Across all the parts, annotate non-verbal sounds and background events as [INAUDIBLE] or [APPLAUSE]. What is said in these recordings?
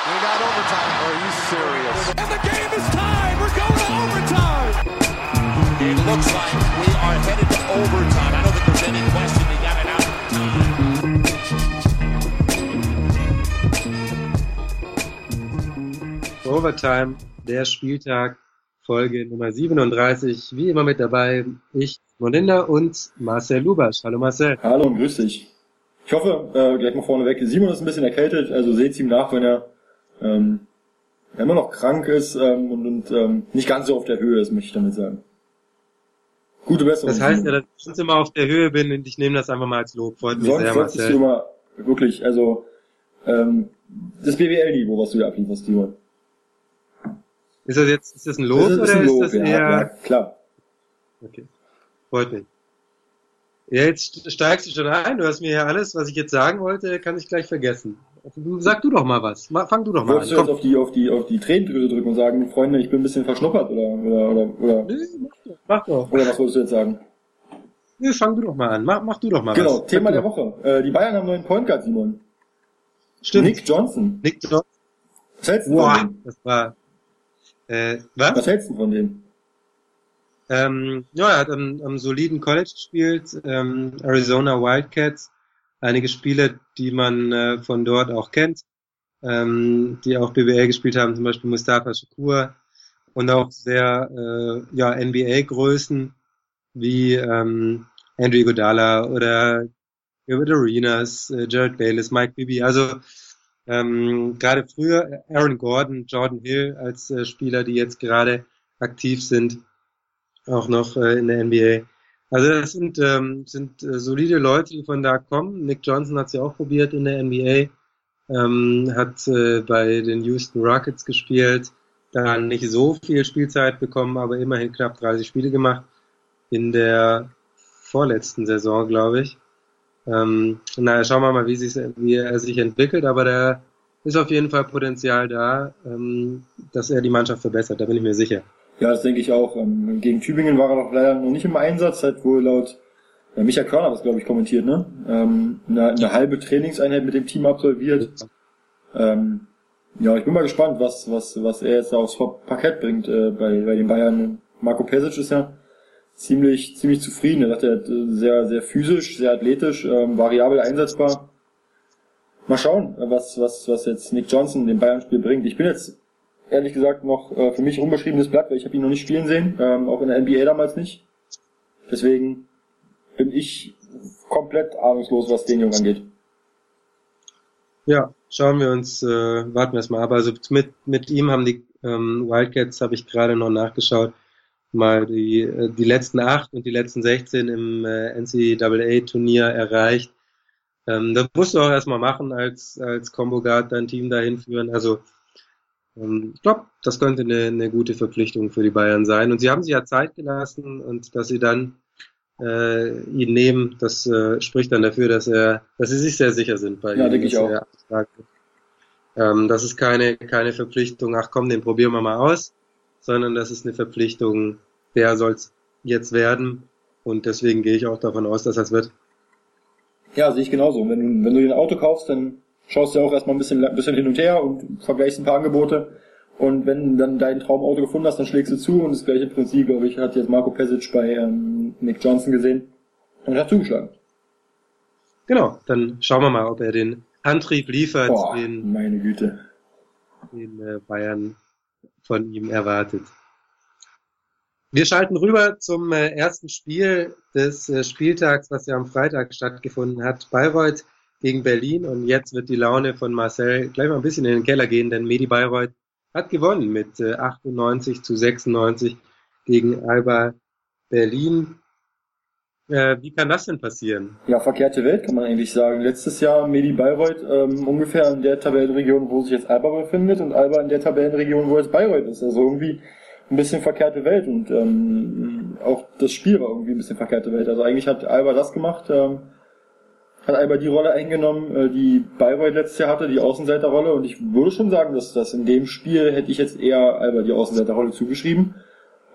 We got overtime. Are you serious? And the game is tied. We're going to overtime. It looks like we are headed to overtime. I don't think there's any question they got it out of time. Overtime, der Spieltag, Folge Nummer 37. Wie immer mit dabei ich, Moninda und Marcel Lubasch. Hallo Marcel. Hallo und grüß dich. Ich hoffe, äh, gleich mal vorneweg, Simon ist ein bisschen erkältet, also seht ihm nach, wenn er ähm, immer noch krank ist ähm, und, und ähm, nicht ganz so auf der Höhe ist, möchte ich damit sagen. Gute Besserung. Das heißt ja, dass ich immer auf der Höhe bin und ich nehme das einfach mal als Lob. Freut mich Sonst sehr, Marcel. du immer wirklich, also ähm, das BWL-Niveau, was du da ablieferst, Simon. Ist das jetzt ist das ein Lob das ist, oder ein Lob, ist das ja, eher... ja, klar. Okay. Freut mich. Ja, jetzt steigst du schon ein. Du hast mir ja alles, was ich jetzt sagen wollte, kann ich gleich vergessen. Du, sag du doch mal was. Fang du doch mal Wolltest an. du jetzt auf die, auf die, auf die Tränendrüse drücken und sagen, Freunde, ich bin ein bisschen verschnuppert oder, oder, oder, oder, Nö, mach doch. Mach doch. oder was wolltest du jetzt sagen? Nö, fang du doch mal an. Mach, mach du doch mal Genau, was. Thema Sag der. Woche. Äh, die Bayern haben neuen Point Guard, Simon. Stimmt. Nick Johnson. Nick Johnson. Was hältst du von Boah, dem? das war. Äh, was? Was hältst du von dem? Ähm, ja, er hat am, am soliden College gespielt, ähm, Arizona Wildcats. Einige Spieler, die man äh, von dort auch kennt, ähm, die auch BWL gespielt haben, zum Beispiel Mustafa Shakur und auch sehr äh, ja, NBA-Größen wie ähm, Andrew Iguodala oder Gilbert Arenas, äh, Jared Bayless, Mike Bibby. Also ähm, gerade früher Aaron Gordon, Jordan Hill als äh, Spieler, die jetzt gerade aktiv sind, auch noch äh, in der NBA. Also das sind, ähm, sind äh, solide Leute, die von da kommen. Nick Johnson hat sie auch probiert in der NBA, ähm, hat äh, bei den Houston Rockets gespielt, dann nicht so viel Spielzeit bekommen, aber immerhin knapp 30 Spiele gemacht in der vorletzten Saison, glaube ich. Ähm, naja, schauen wir mal, wie, wie er sich entwickelt, aber da ist auf jeden Fall Potenzial da, ähm, dass er die Mannschaft verbessert, da bin ich mir sicher. Ja, das denke ich auch. Ähm, Gegen Tübingen war er doch leider noch nicht im Einsatz, hat wohl laut ja, Michael Körner was, glaube ich, kommentiert, ne? Ähm, eine, eine halbe Trainingseinheit mit dem Team absolviert. Ähm, ja, ich bin mal gespannt, was, was, was er jetzt aufs Parkett bringt äh, bei, bei den Bayern. Marco Pesic ist ja ziemlich, ziemlich zufrieden. Er sagt, er äh, sehr, sehr physisch, sehr athletisch, ähm, variabel einsetzbar. Mal schauen, was, was, was jetzt Nick Johnson dem Bayern-Spiel bringt. Ich bin jetzt ehrlich gesagt noch äh, für mich unbeschriebenes Blatt, weil ich habe ihn noch nicht spielen sehen, ähm, auch in der NBA damals nicht. Deswegen bin ich komplett ahnungslos, was den Jungen angeht. Ja, schauen wir uns, äh, warten wir es mal ab. Also mit, mit ihm haben die ähm, Wildcats, habe ich gerade noch nachgeschaut, mal die, äh, die letzten acht und die letzten 16 im äh, NCAA-Turnier erreicht. Ähm, das musst du auch erstmal machen, als, als Combo Guard dein Team dahin führen. Also ich glaube, das könnte eine, eine gute Verpflichtung für die Bayern sein. Und sie haben sich ja Zeit gelassen und dass sie dann äh, ihn nehmen, das äh, spricht dann dafür, dass er, dass sie sich sehr sicher sind bei Ja, ihm. denke ich auch. Ähm, das ist keine, keine Verpflichtung, ach komm, den probieren wir mal aus, sondern das ist eine Verpflichtung, der soll's jetzt werden. Und deswegen gehe ich auch davon aus, dass das wird. Ja, sehe ich genauso. Wenn du, wenn du dir ein Auto kaufst, dann schaust du auch erstmal ein bisschen, ein bisschen hin und her und vergleichst ein paar Angebote. Und wenn du dann dein Traumauto gefunden hast, dann schlägst du zu und das gleiche Prinzip, glaube ich, hat jetzt Marco Pesic bei ähm, Nick Johnson gesehen und hat zugeschlagen. Genau, dann schauen wir mal, ob er den Antrieb liefert, Boah, den, meine Güte. den äh, Bayern von ihm erwartet. Wir schalten rüber zum äh, ersten Spiel des äh, Spieltags, was ja am Freitag stattgefunden hat. Bayreuth gegen Berlin und jetzt wird die Laune von Marcel gleich mal ein bisschen in den Keller gehen, denn Medi Bayreuth hat gewonnen mit äh, 98 zu 96 gegen Alba Berlin. Äh, wie kann das denn passieren? Ja, verkehrte Welt kann man eigentlich sagen. Letztes Jahr Medi Bayreuth ähm, ungefähr in der Tabellenregion, wo sich jetzt Alba befindet und Alba in der Tabellenregion, wo jetzt Bayreuth ist. Also irgendwie ein bisschen verkehrte Welt und ähm, auch das Spiel war irgendwie ein bisschen verkehrte Welt. Also eigentlich hat Alba das gemacht, ähm, hat Alba die Rolle eingenommen, äh, die Bayreuth letztes Jahr hatte, die Außenseiterrolle und ich würde schon sagen, dass das in dem Spiel hätte ich jetzt eher Alba die Außenseiterrolle zugeschrieben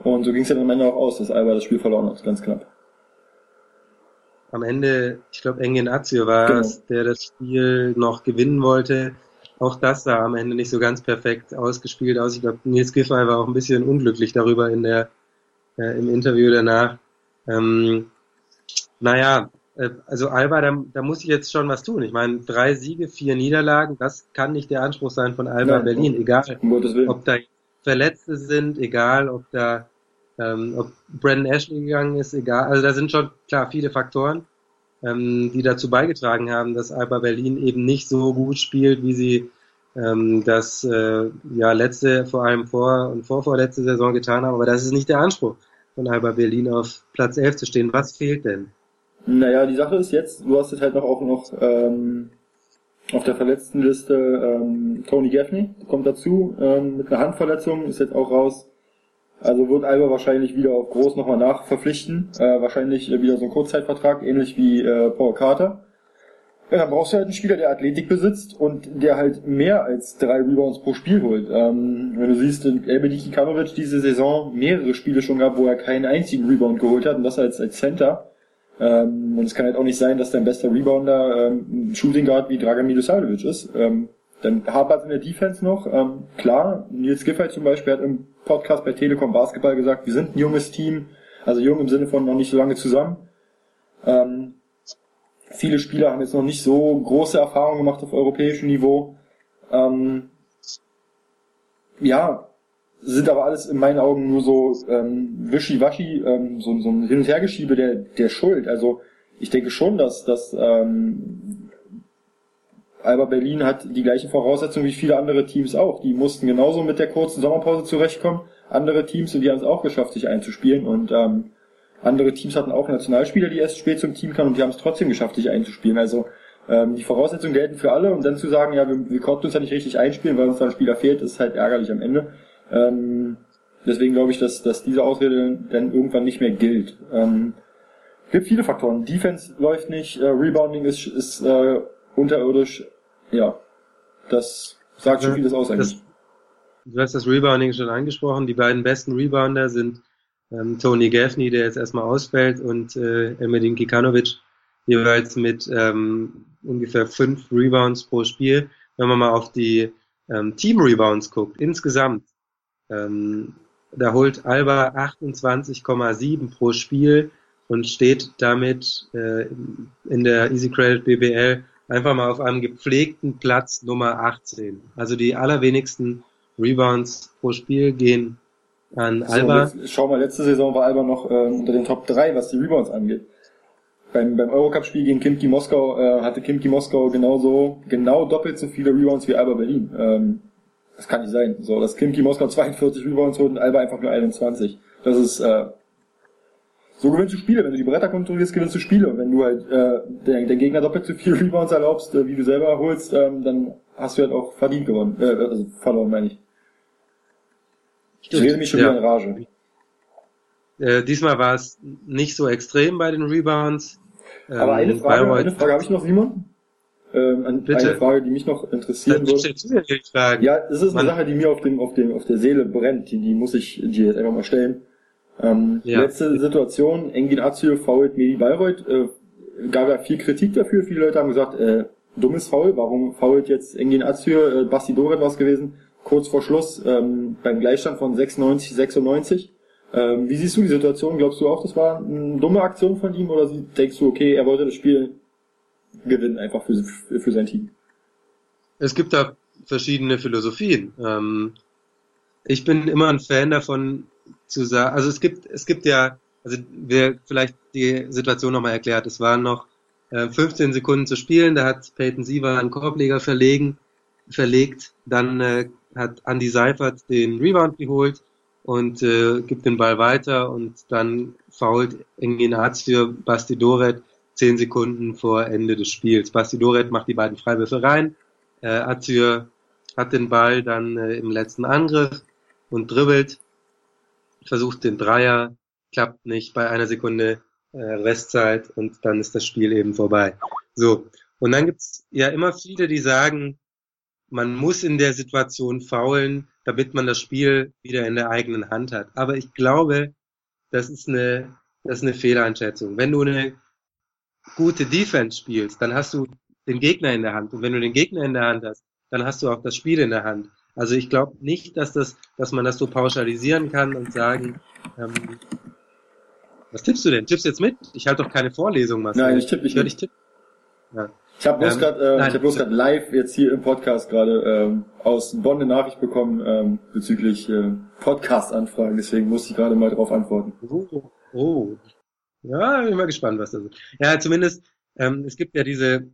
und so ging es dann am Ende auch aus, dass Alba das Spiel verloren hat, ganz knapp. Am Ende, ich glaube, Engin Azio war Genau. es, der das Spiel noch gewinnen wollte. auch das sah am Ende nicht so ganz perfekt ausgespielt aus. Ich glaube, Nils Giffey war auch ein bisschen unglücklich darüber in der, äh, im Interview danach. Ähm, naja, also Alba, da, da muss ich jetzt schon was tun. Ich meine, drei Siege, vier Niederlagen, das kann nicht der Anspruch sein von Alba Nein, Berlin, egal ob da Verletzte sind, egal ob da ähm, ob Brandon Ashley gegangen ist, egal. Also da sind schon klar viele Faktoren, ähm, die dazu beigetragen haben, dass Alba Berlin eben nicht so gut spielt, wie sie ähm, das äh, ja letzte, vor allem vor und vorvorletzte Saison getan haben. Aber das ist nicht der Anspruch von Alba Berlin auf Platz 11 zu stehen. Was fehlt denn? Naja, die Sache ist jetzt, du hast jetzt halt noch auch noch ähm, auf der verletzten Liste ähm, Tony Gaffney, kommt dazu ähm, mit einer Handverletzung, ist jetzt auch raus. Also wird Alba wahrscheinlich wieder auf groß nochmal nachverpflichten. Äh, wahrscheinlich wieder so ein Kurzzeitvertrag, ähnlich wie äh, Paul Carter. Ja, dann brauchst du halt einen Spieler, der Athletik besitzt und der halt mehr als drei Rebounds pro Spiel holt. Ähm, wenn du siehst, Elbedi Kikanovic diese Saison mehrere Spiele schon gehabt, wo er keinen einzigen Rebound geholt hat und das als, als Center. Ähm, und es kann halt auch nicht sein, dass dein bester Rebounder ähm, ein Shooting Guard wie Dragan Milosavljevic ist. Ähm, dann hapert in der Defense noch. Ähm, klar, Nils Giffey zum Beispiel hat im Podcast bei Telekom Basketball gesagt, wir sind ein junges Team, also jung im Sinne von noch nicht so lange zusammen. Ähm, viele Spieler haben jetzt noch nicht so große Erfahrungen gemacht auf europäischem Niveau. Ähm, ja, sind aber alles in meinen Augen nur so ähm, wischiwaschi, ähm, so, so ein Hin- und Hergeschiebe der, der Schuld. Also ich denke schon, dass, dass ähm, Alba Berlin hat die gleichen Voraussetzungen wie viele andere Teams auch. Die mussten genauso mit der kurzen Sommerpause zurechtkommen. Andere Teams und die haben es auch geschafft, sich einzuspielen. Und ähm, andere Teams hatten auch Nationalspieler, die erst spät zum Team kamen und die haben es trotzdem geschafft, sich einzuspielen. Also ähm, die Voraussetzungen gelten für alle und dann zu sagen, ja, wir, wir konnten uns ja nicht richtig einspielen, weil uns da ein Spieler fehlt, ist halt ärgerlich am Ende. Ähm, deswegen glaube ich, dass, dass diese Ausrede dann irgendwann nicht mehr gilt. Ähm, gibt viele Faktoren. Defense läuft nicht, äh, Rebounding ist, ist äh, unterirdisch. Ja, das sagt schon vieles aus eigentlich. Das, du hast das Rebounding schon angesprochen. Die beiden besten Rebounder sind ähm, Tony Gaffney, der jetzt erstmal ausfällt, und äh, Emedin Kikanovic, jeweils mit ähm, ungefähr fünf Rebounds pro Spiel. Wenn man mal auf die ähm, Team-Rebounds guckt, insgesamt, ähm, da holt Alba 28,7 pro Spiel und steht damit äh, in der Easy Credit BBL einfach mal auf einem gepflegten Platz Nummer 18. Also die allerwenigsten Rebounds pro Spiel gehen an Alba. So, schau mal, letzte Saison war Alba noch äh, unter den Top 3, was die Rebounds angeht. Beim, beim Eurocup-Spiel gegen Kimki Moskau äh, hatte Kimki Moskau genauso, genau doppelt so viele Rebounds wie Alba Berlin. Ähm, das kann nicht sein. So, dass Kimki Moskau 42 Rebounds holt und Alba einfach nur 21. Das ist, äh, so gewinnst du Spiele. Wenn du die Bretter kontrollierst, gewinnst du Spiele. Und wenn du halt äh, der, der Gegner doppelt so viele [LAUGHS] Rebounds erlaubst, äh, wie du selber holst, ähm, dann hast du halt auch verdient gewonnen. Äh, also verloren, meine ich. Ich rede mich schon ja. wieder in Rage. Äh, diesmal war es nicht so extrem bei den Rebounds. Aber ähm, eine Frage, eine Frage habe ich noch, Simon. Ähm, eine Bitte. Frage, die mich noch interessieren würde. Ja, das ist eine Sache, die mir auf dem, auf dem, auf der Seele brennt. Die, die muss ich dir jetzt einfach mal stellen. Ähm, ja. Letzte Situation, Engin Azio fault Medi Bayreuth, äh, gab ja viel Kritik dafür. Viele Leute haben gesagt, äh, dummes Foul, warum fault jetzt Engin Azio, äh, Basti Doret was gewesen, kurz vor Schluss, ähm, beim Gleichstand von 96, 96. Ähm, wie siehst du die Situation? Glaubst du auch, das war eine dumme Aktion von ihm oder denkst du, okay, er wollte das Spiel gewinnen einfach für, für sein Team? Es gibt da verschiedene Philosophien. Ähm, ich bin immer ein Fan davon zu sagen, also es gibt, es gibt ja, also wir vielleicht die Situation nochmal erklärt. Es waren noch äh, 15 Sekunden zu spielen, da hat Peyton Siever einen Korbleger verlegen, verlegt, dann äh, hat Andy Seifert den Rebound geholt und äh, gibt den Ball weiter und dann fault Enginazio Basti Doret zehn Sekunden vor Ende des Spiels. Basti Doret macht die beiden Freiwürfe rein. Äh, Azir hat den Ball dann äh, im letzten Angriff und dribbelt, versucht den Dreier, klappt nicht bei einer Sekunde äh, Restzeit und dann ist das Spiel eben vorbei. So. Und dann gibt's ja immer viele, die sagen, man muss in der Situation faulen, damit man das Spiel wieder in der eigenen Hand hat. Aber ich glaube, das ist eine, das ist eine Fehleinschätzung. Wenn du eine gute Defense spielst, dann hast du den Gegner in der Hand. Und wenn du den Gegner in der Hand hast, dann hast du auch das Spiel in der Hand. Also ich glaube nicht, dass das, dass man das so pauschalisieren kann und sagen, ähm, was tippst du denn? Tippst du jetzt mit? Ich halte doch keine Vorlesung, Marcel. Nein, ich tippe nicht ich tipp. Ja. Ich habe bloß Ähm, gerade äh, nein. ich hab bloß grad live jetzt hier im Podcast gerade ähm, aus Bonn eine Nachricht bekommen ähm, bezüglich äh, Podcast-Anfragen, deswegen musste ich gerade mal drauf antworten. Oh, oh. Ja, bin mal gespannt, was das ist. Ja, zumindest, ähm, es gibt ja diese,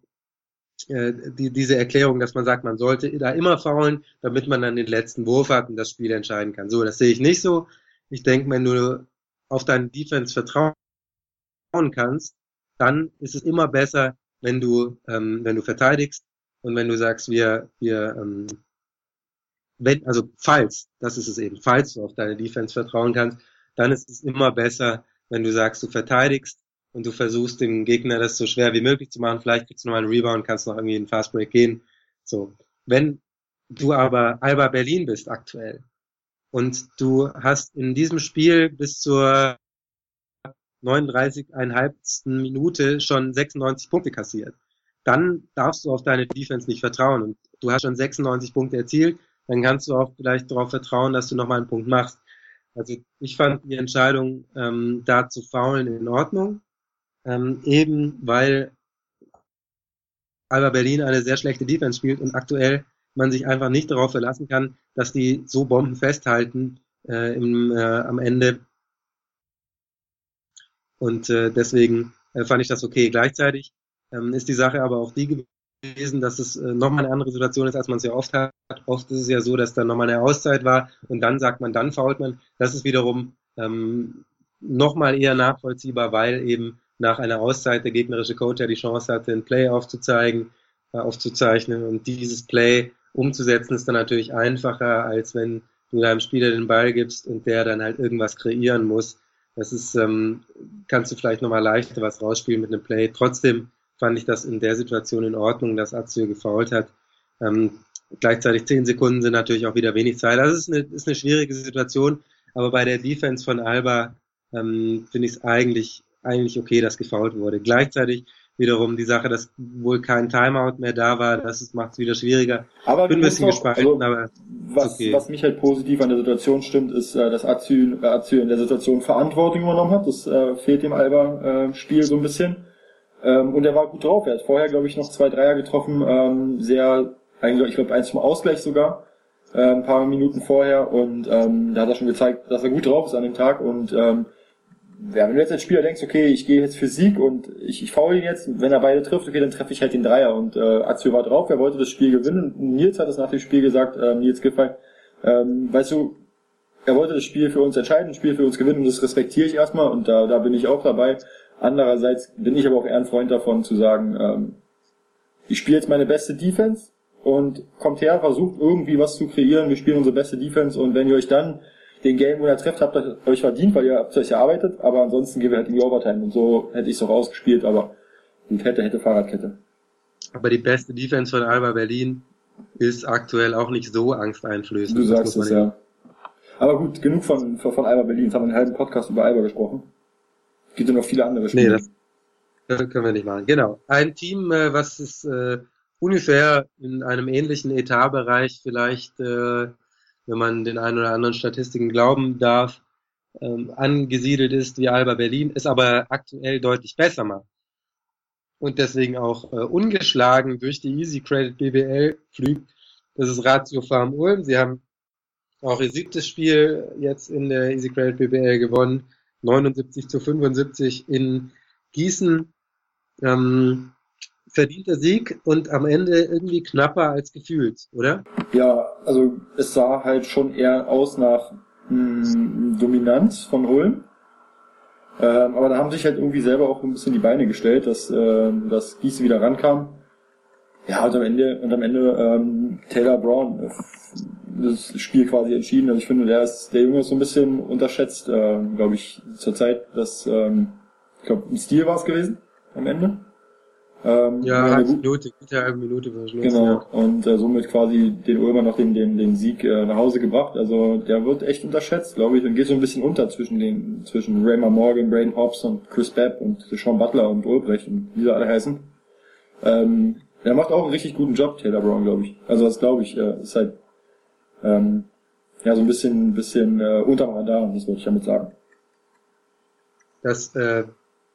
äh, die, diese Erklärung, dass man sagt, man sollte da immer faulen, damit man dann den letzten Wurf hat und das Spiel entscheiden kann. So, das sehe ich nicht so. Ich denke, wenn du auf deine Defense vertrauen kannst, dann ist es immer besser, wenn du, ähm, wenn du verteidigst und wenn du sagst, wir, wir, ähm, wenn, also falls, das ist es eben, falls du auf deine Defense vertrauen kannst, dann ist es immer besser, wenn du sagst, du verteidigst und du versuchst dem Gegner das so schwer wie möglich zu machen. Vielleicht kriegst du noch einen Rebound, kannst noch irgendwie in den Fastbreak gehen. So. Wenn du aber Alba Berlin bist aktuell und du hast in diesem Spiel bis zur 39,5. Minute schon 96 Punkte kassiert, dann darfst du auf deine Defense nicht vertrauen und du hast schon 96 Punkte erzielt, dann kannst du auch vielleicht darauf vertrauen, dass du nochmal einen Punkt machst. Also ich fand die Entscheidung, ähm, da zu faulen, in Ordnung, ähm, eben weil Alba Berlin eine sehr schlechte Defense spielt und aktuell man sich einfach nicht darauf verlassen kann, dass die so Bomben festhalten äh, im, äh, am Ende. Und äh, deswegen äh, fand ich das okay. Gleichzeitig ähm, ist die Sache aber auch die gewesen, dass es äh, nochmal eine andere Situation ist, als man es ja oft hat. Oft ist es ja so, dass dann nochmal eine Auszeit war und dann sagt man, dann fault man. Das ist wiederum ähm, nochmal eher nachvollziehbar, weil eben nach einer Auszeit der gegnerische Coach ja die Chance hatte, ein Play aufzuzeigen, äh, aufzuzeichnen und dieses Play umzusetzen ist dann natürlich einfacher, als wenn du deinem Spieler den Ball gibst und der dann halt irgendwas kreieren muss. Das ist, ähm, kannst du vielleicht nochmal leichter was rausspielen mit einem Play. Trotzdem fand ich das in der Situation in Ordnung, dass Azio gefault hat. Ähm, gleichzeitig zehn Sekunden sind natürlich auch wieder wenig Zeit. Das ist eine, ist eine schwierige Situation, aber bei der Defense von Alba ähm, finde ich es eigentlich, eigentlich okay, dass gefault wurde. Gleichzeitig wiederum die Sache, dass wohl kein Timeout mehr da war, das macht es wieder schwieriger. Aber Bin ein bisschen gespalten, also, aber was, okay. was mich halt positiv an der Situation stimmt, ist, äh, dass Azü, äh, Azü in der Situation Verantwortung übernommen hat. Das äh, fehlt dem Alba-Spiel so ein bisschen. Ähm, und er war gut drauf. Er hat vorher, glaube ich, noch zwei Dreier getroffen. Ähm, sehr, eigentlich, ich glaube, eins zum Ausgleich sogar. Äh, ein paar Minuten vorher. Und ähm, da hat er schon gezeigt, dass er gut drauf ist an dem Tag. Und ähm, ja, wenn du jetzt als Spieler denkst, okay, ich gehe jetzt für Sieg und ich, ich faul ihn jetzt, wenn er beide trifft, okay, dann treffe ich halt den Dreier. Und äh, Azio war drauf, er wollte das Spiel gewinnen. Und Nils hat es nach dem Spiel gesagt, äh, Nils Giffey, ähm, weißt du, er wollte das Spiel für uns entscheiden, das Spiel für uns gewinnen und das respektiere ich erstmal und da, da bin ich auch dabei. Andererseits bin ich aber auch eher ein Freund davon zu sagen, ähm, ich spiele jetzt meine beste Defense und kommt her, versucht irgendwie was zu kreieren, wir spielen unsere beste Defense und wenn ihr euch dann den Game Winner trefft, habt ihr euch verdient, weil ihr habt euch erarbeitet, aber ansonsten gehen wir halt in die Overtime und so hätte ich es auch ausgespielt, aber gut, hätte, hätte Fahrradkette. Aber die beste Defense von Alba Berlin ist aktuell auch nicht so angsteinflößend. Du sagst es, ja. Aber gut, genug von, von, von Alba Berlin. Jetzt haben wir einen halben Podcast über Alba gesprochen. Gibt ja noch viele andere Nee, Spiele. das das können wir nicht machen. Genau. Ein Team, äh, was ist äh, ungefähr in einem ähnlichen Etatbereich vielleicht, äh, wenn man den einen oder anderen Statistiken glauben darf, ähm, angesiedelt ist wie Alba Berlin, ist aber aktuell deutlich besser macht. Und deswegen auch äh, ungeschlagen durch die Easy Credit BBL fliegt. Das ist Ratio Farm Ulm. Sie haben auch ihr siebtes Spiel jetzt in der Easy Credit BBL gewonnen. 79 zu 75 in Gießen. Ähm, verdienter Sieg und am Ende irgendwie knapper als gefühlt, oder? Ja, also es sah halt schon eher aus nach mh, Dominanz von Ulm. Ähm, aber da haben sich halt irgendwie selber auch ein bisschen die Beine gestellt, dass, ähm, dass Gießen wieder rankam. Ja, und am Ende, und am Ende ähm, Taylor Brown äh, das Spiel quasi entschieden. Also ich finde, der ist, der Junge ist so ein bisschen unterschätzt, ähm, glaube ich, zur Zeit, dass ähm, ich glaube, ein Stil war es gewesen am Ende. Ähm, Ja, eine halbe gut- Minute, gute halbe Minute vor Schluss. Genau, Ja. und äh, somit quasi den Ulmer noch den, den, den Sieg äh, nach Hause gebracht. Also der wird echt unterschätzt, glaube ich, und geht so ein bisschen unter zwischen den zwischen Raymar Morgan, Braden Hobbs und Chris Babb und Sean Butler und Ulbrecht und wie sie alle heißen. Ähm, Der macht auch einen richtig guten Job, Taylor Brown, glaube ich. Also das glaube ich, äh, ist halt ähm, ja so ein bisschen, bisschen äh, unterm Radar, das wollte ich damit sagen. Dass äh,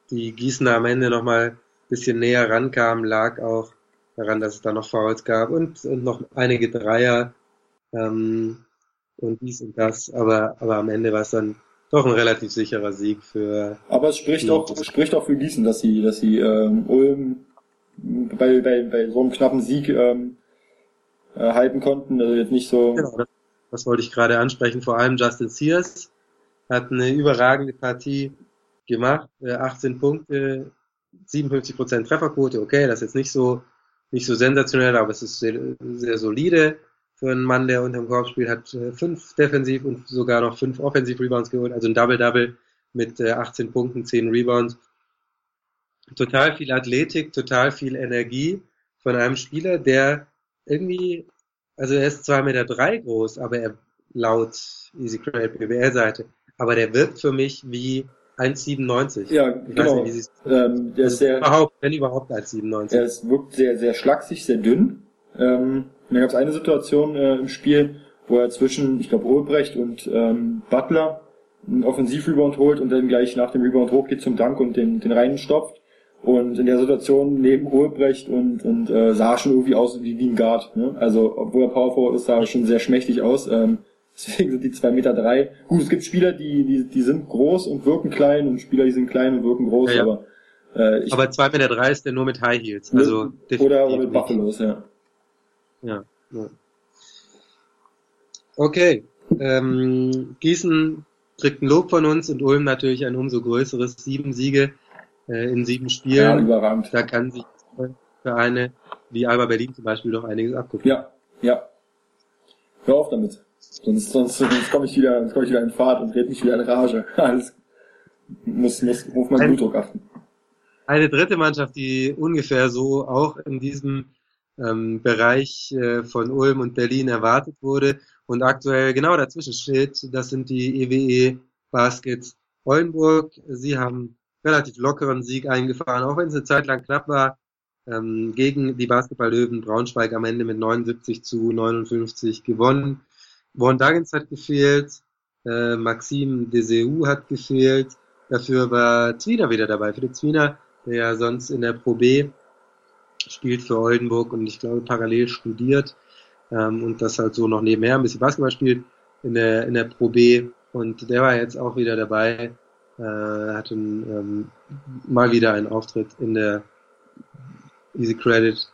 die Gießener am Ende nochmal ein bisschen näher rankamen, lag auch daran, dass es da noch Fouls gab und, und noch einige Dreier ähm, und dies und das, aber, aber am Ende war es dann doch ein relativ sicherer Sieg für. Aber es spricht auch, es spricht auch für Gießen, dass sie, dass sie ähm, Ulm bei, bei, bei so einem knappen Sieg ähm, äh, halten konnten. Also jetzt nicht so. Genau, das, das wollte ich gerade ansprechen. Vor allem Justin Sears hat eine überragende Partie gemacht, äh, 18 Punkte, 57% Trefferquote. Okay, das ist jetzt nicht so nicht so sensationell, aber es ist sehr, sehr solide für einen Mann, der unterm Korb spielt, hat äh, fünf Defensiv und sogar noch fünf Offensiv-Rebounds geholt, also ein Double-Double mit äh, 18 Punkten, 10 Rebounds. Total viel Athletik, total viel Energie von einem Spieler, der irgendwie, also er ist zwei Meter drei groß, aber er laut Easy Credit BBL-Seite, aber der wirkt für mich wie 1,97. Ja, ich genau. Nicht, ähm, der ist sehr, überhaupt, wenn überhaupt 1,97. Er ist, wirkt sehr, sehr schlaksig, sehr dünn. Ähm, da gab es eine Situation äh, im Spiel, wo er zwischen, ich glaube, Ulbrecht und ähm, Butler einen Offensivrebound holt und dann gleich nach dem Rebound hochgeht zum Dank und den, den reinen stopft. Und in der Situation neben Ulbrecht und, und äh, sah schon irgendwie aus wie, wie ein Guard. Ne? Also, obwohl er Power Forward ist, sah er schon sehr schmächtig aus. Ähm, [LAUGHS] deswegen sind die zwei Meter. drei. Gut, es gibt Spieler, die, die, die sind groß und wirken klein und Spieler, die sind klein und wirken groß, ja, ja. aber äh, ich, Aber zwei Meter drei ist der nur mit High Heels. Also oder, oder mit Buffalos, ja. Ja. ja. Okay. Ähm, Gießen kriegt ein Lob von uns und Ulm natürlich ein umso größeres. Sieben Siege äh, in sieben Spielen. Ja, überragend. Da kann sich Vereine wie Alba Berlin zum Beispiel doch einiges abgucken. Ja, ja. Hör auf damit. Sonst, sonst, sonst komme ich wieder, sonst komme ich wieder in Fahrt und red mich wieder in Rage. [LAUGHS] Alles muss, muss auf meinen Blutdruck achten. Eine dritte Mannschaft, die ungefähr so auch in diesem ähm, Bereich äh, von Ulm und Berlin erwartet wurde und aktuell genau dazwischen steht. Das sind die EWE Baskets Oldenburg. Sie haben relativ lockeren Sieg eingefahren, auch wenn es eine Zeit lang knapp war, ähm, gegen die Basketball-Löwen Braunschweig am Ende mit 79 zu 59 gewonnen. Von Dagens hat gefehlt, äh, Maxim Deseu hat gefehlt, dafür war Zwiener wieder dabei. Philipp Zwiener, der ja sonst in der Pro B spielt für Oldenburg und ich glaube parallel studiert ähm, und das halt so noch nebenher ein bisschen Basketball spielt in der, in der Pro B und der war jetzt auch wieder dabei, äh, hatte ähm, mal wieder einen Auftritt in der Easy Credit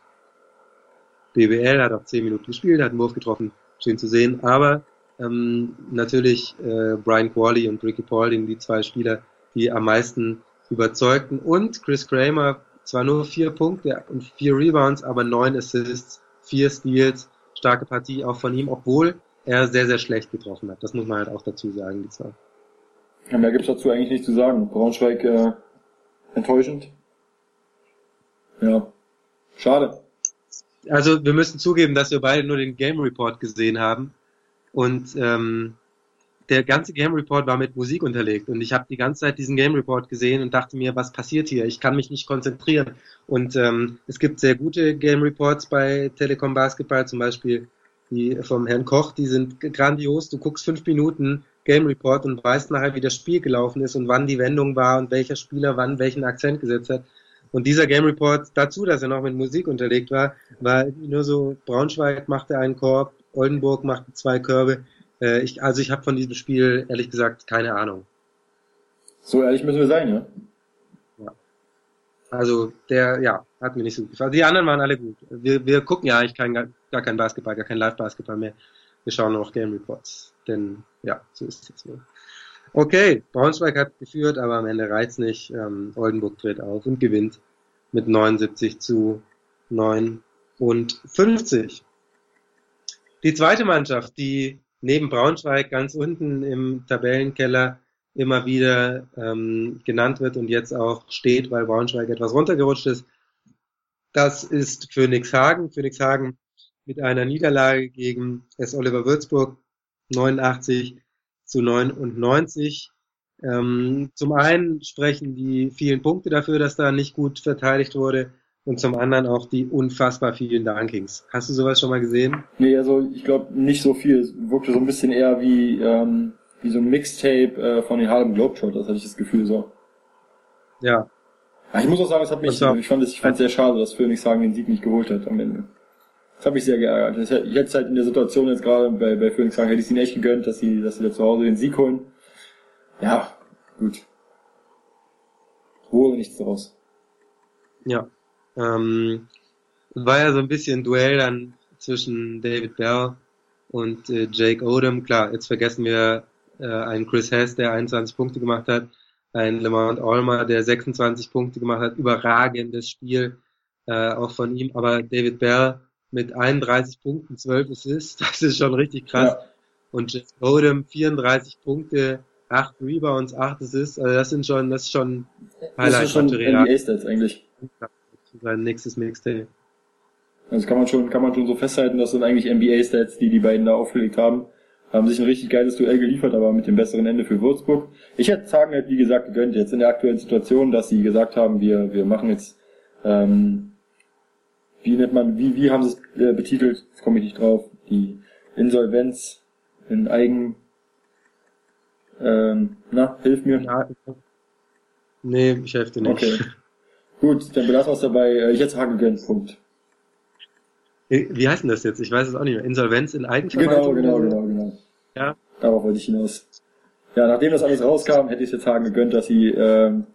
BBL, hat auch 10 Minuten gespielt, hat einen Wurf getroffen, schön zu sehen, aber ähm, natürlich äh, Brian Qualley und Ricky Paulding, die zwei Spieler, die am meisten überzeugten und Chris Kramer zwar nur vier Punkte und vier Rebounds, aber neun Assists, vier Steals, starke Partie auch von ihm, obwohl er sehr, sehr schlecht getroffen hat. Das muss man halt auch dazu sagen, die zwei. Mehr gibt's dazu eigentlich nicht zu sagen. Braunschweig äh, enttäuschend. Ja, schade. Also wir müssen zugeben, dass wir beide nur den Game Report gesehen haben und ähm, der ganze Game Report war mit Musik unterlegt und ich habe die ganze Zeit diesen Game Report gesehen und dachte mir, was passiert hier? Ich kann mich nicht konzentrieren. Und ähm, es gibt sehr gute Game Reports bei Telekom Basketball, zum Beispiel die vom Herrn Koch, die sind grandios. Du guckst fünf Minuten Game Report und weißt nachher, wie das Spiel gelaufen ist und wann die Wendung war und welcher Spieler wann welchen Akzent gesetzt hat. Und dieser Game Report dazu, dass er noch mit Musik unterlegt war, war nur so, Braunschweig machte einen Korb, Oldenburg machte zwei Körbe äh, ich, also ich habe von diesem Spiel ehrlich gesagt keine Ahnung. So ehrlich müssen wir sein, ja? ja. Also der, ja, hat mir nicht so gut gefallen. Die anderen waren alle gut. Wir, wir gucken ja eigentlich kein, gar kein Basketball, gar kein Live-Basketball mehr. Wir schauen nur noch Game Reports. Denn ja, so ist es jetzt wohl. Okay, Braunschweig hat geführt, aber am Ende reizt nicht. Ähm, Oldenburg tritt auf und gewinnt mit 79 zu 59. Die zweite Mannschaft, die neben Braunschweig ganz unten im Tabellenkeller immer wieder ähm, genannt wird und jetzt auch steht, weil Braunschweig etwas runtergerutscht ist. Das ist Phoenix Hagen. Phoenix Hagen mit einer Niederlage gegen S. Oliver Würzburg 89 zu 99. Ähm, zum einen sprechen die vielen Punkte dafür, dass da nicht gut verteidigt wurde. und zum anderen auch die unfassbar vielen Dunkings. Hast du sowas schon mal gesehen? Nee, also ich glaube nicht so viel. Es wirkte so ein bisschen eher wie, ähm, wie so ein Mixtape äh, von den Harlem Globetrotters, hatte ich das Gefühl so. Ja. ich muss auch sagen, es hat mich, ich fand es ich fand sehr schade, dass Phoenix Hagen den Sieg nicht geholt hat am Ende. Das hat mich sehr geärgert. Ich hätte es halt in der Situation jetzt gerade bei, bei Phoenix Hagen, hätte ich es ihnen echt gegönnt, dass sie, dass sie da zu Hause den Sieg holen. Ja, gut. Wurde nichts draus. Ja. Ähm, war ja so ein bisschen Duell dann zwischen David Bell und äh, Jake Odom. Klar, jetzt vergessen wir äh, einen Chris Hess, der 21 Punkte gemacht hat, einen Lamont Olmer, der 26 Punkte gemacht hat. Überragendes Spiel äh, auch von ihm. Aber David Bell mit 31 Punkten, 12 Assists, [LAUGHS] das ist schon richtig krass. Ja. Und Jake Odom 34 Punkte, 8 Rebounds, 8 Assists. Also das sind schon, das ist schon Das ist schon Highlight-Material NBA-Stats eigentlich. sein nächstes Mixtape. Also kann man schon, kann man schon so festhalten, dass sind eigentlich NBA-Stats, die die beiden da aufgelegt haben. Haben sich ein richtig geiles Duell geliefert, aber mit dem besseren Ende für Würzburg. Ich hätte Hagen halt, wie gesagt, gegönnt, jetzt in der aktuellen Situation, dass sie gesagt haben, wir, wir machen jetzt, ähm, wie nennt man, wie, wie haben sie es äh, betitelt? Jetzt komme ich nicht drauf. Die Insolvenz in Eigen, ähm, na, hilf mir. Ja, nee, ich helfe dir nicht. Okay. Gut, dann belassen wir es dabei. Äh, Ich hätte Hagen gegönnt, Punkt. Wie heißt denn das jetzt? Ich weiß es auch nicht mehr. Insolvenz in Eigenverwaltung? Genau, genau, genau, genau. Ja. Darauf wollte ich hinaus. Ja, nachdem das alles rauskam, hätte ich es jetzt Hagen gegönnt, dass sie ähm,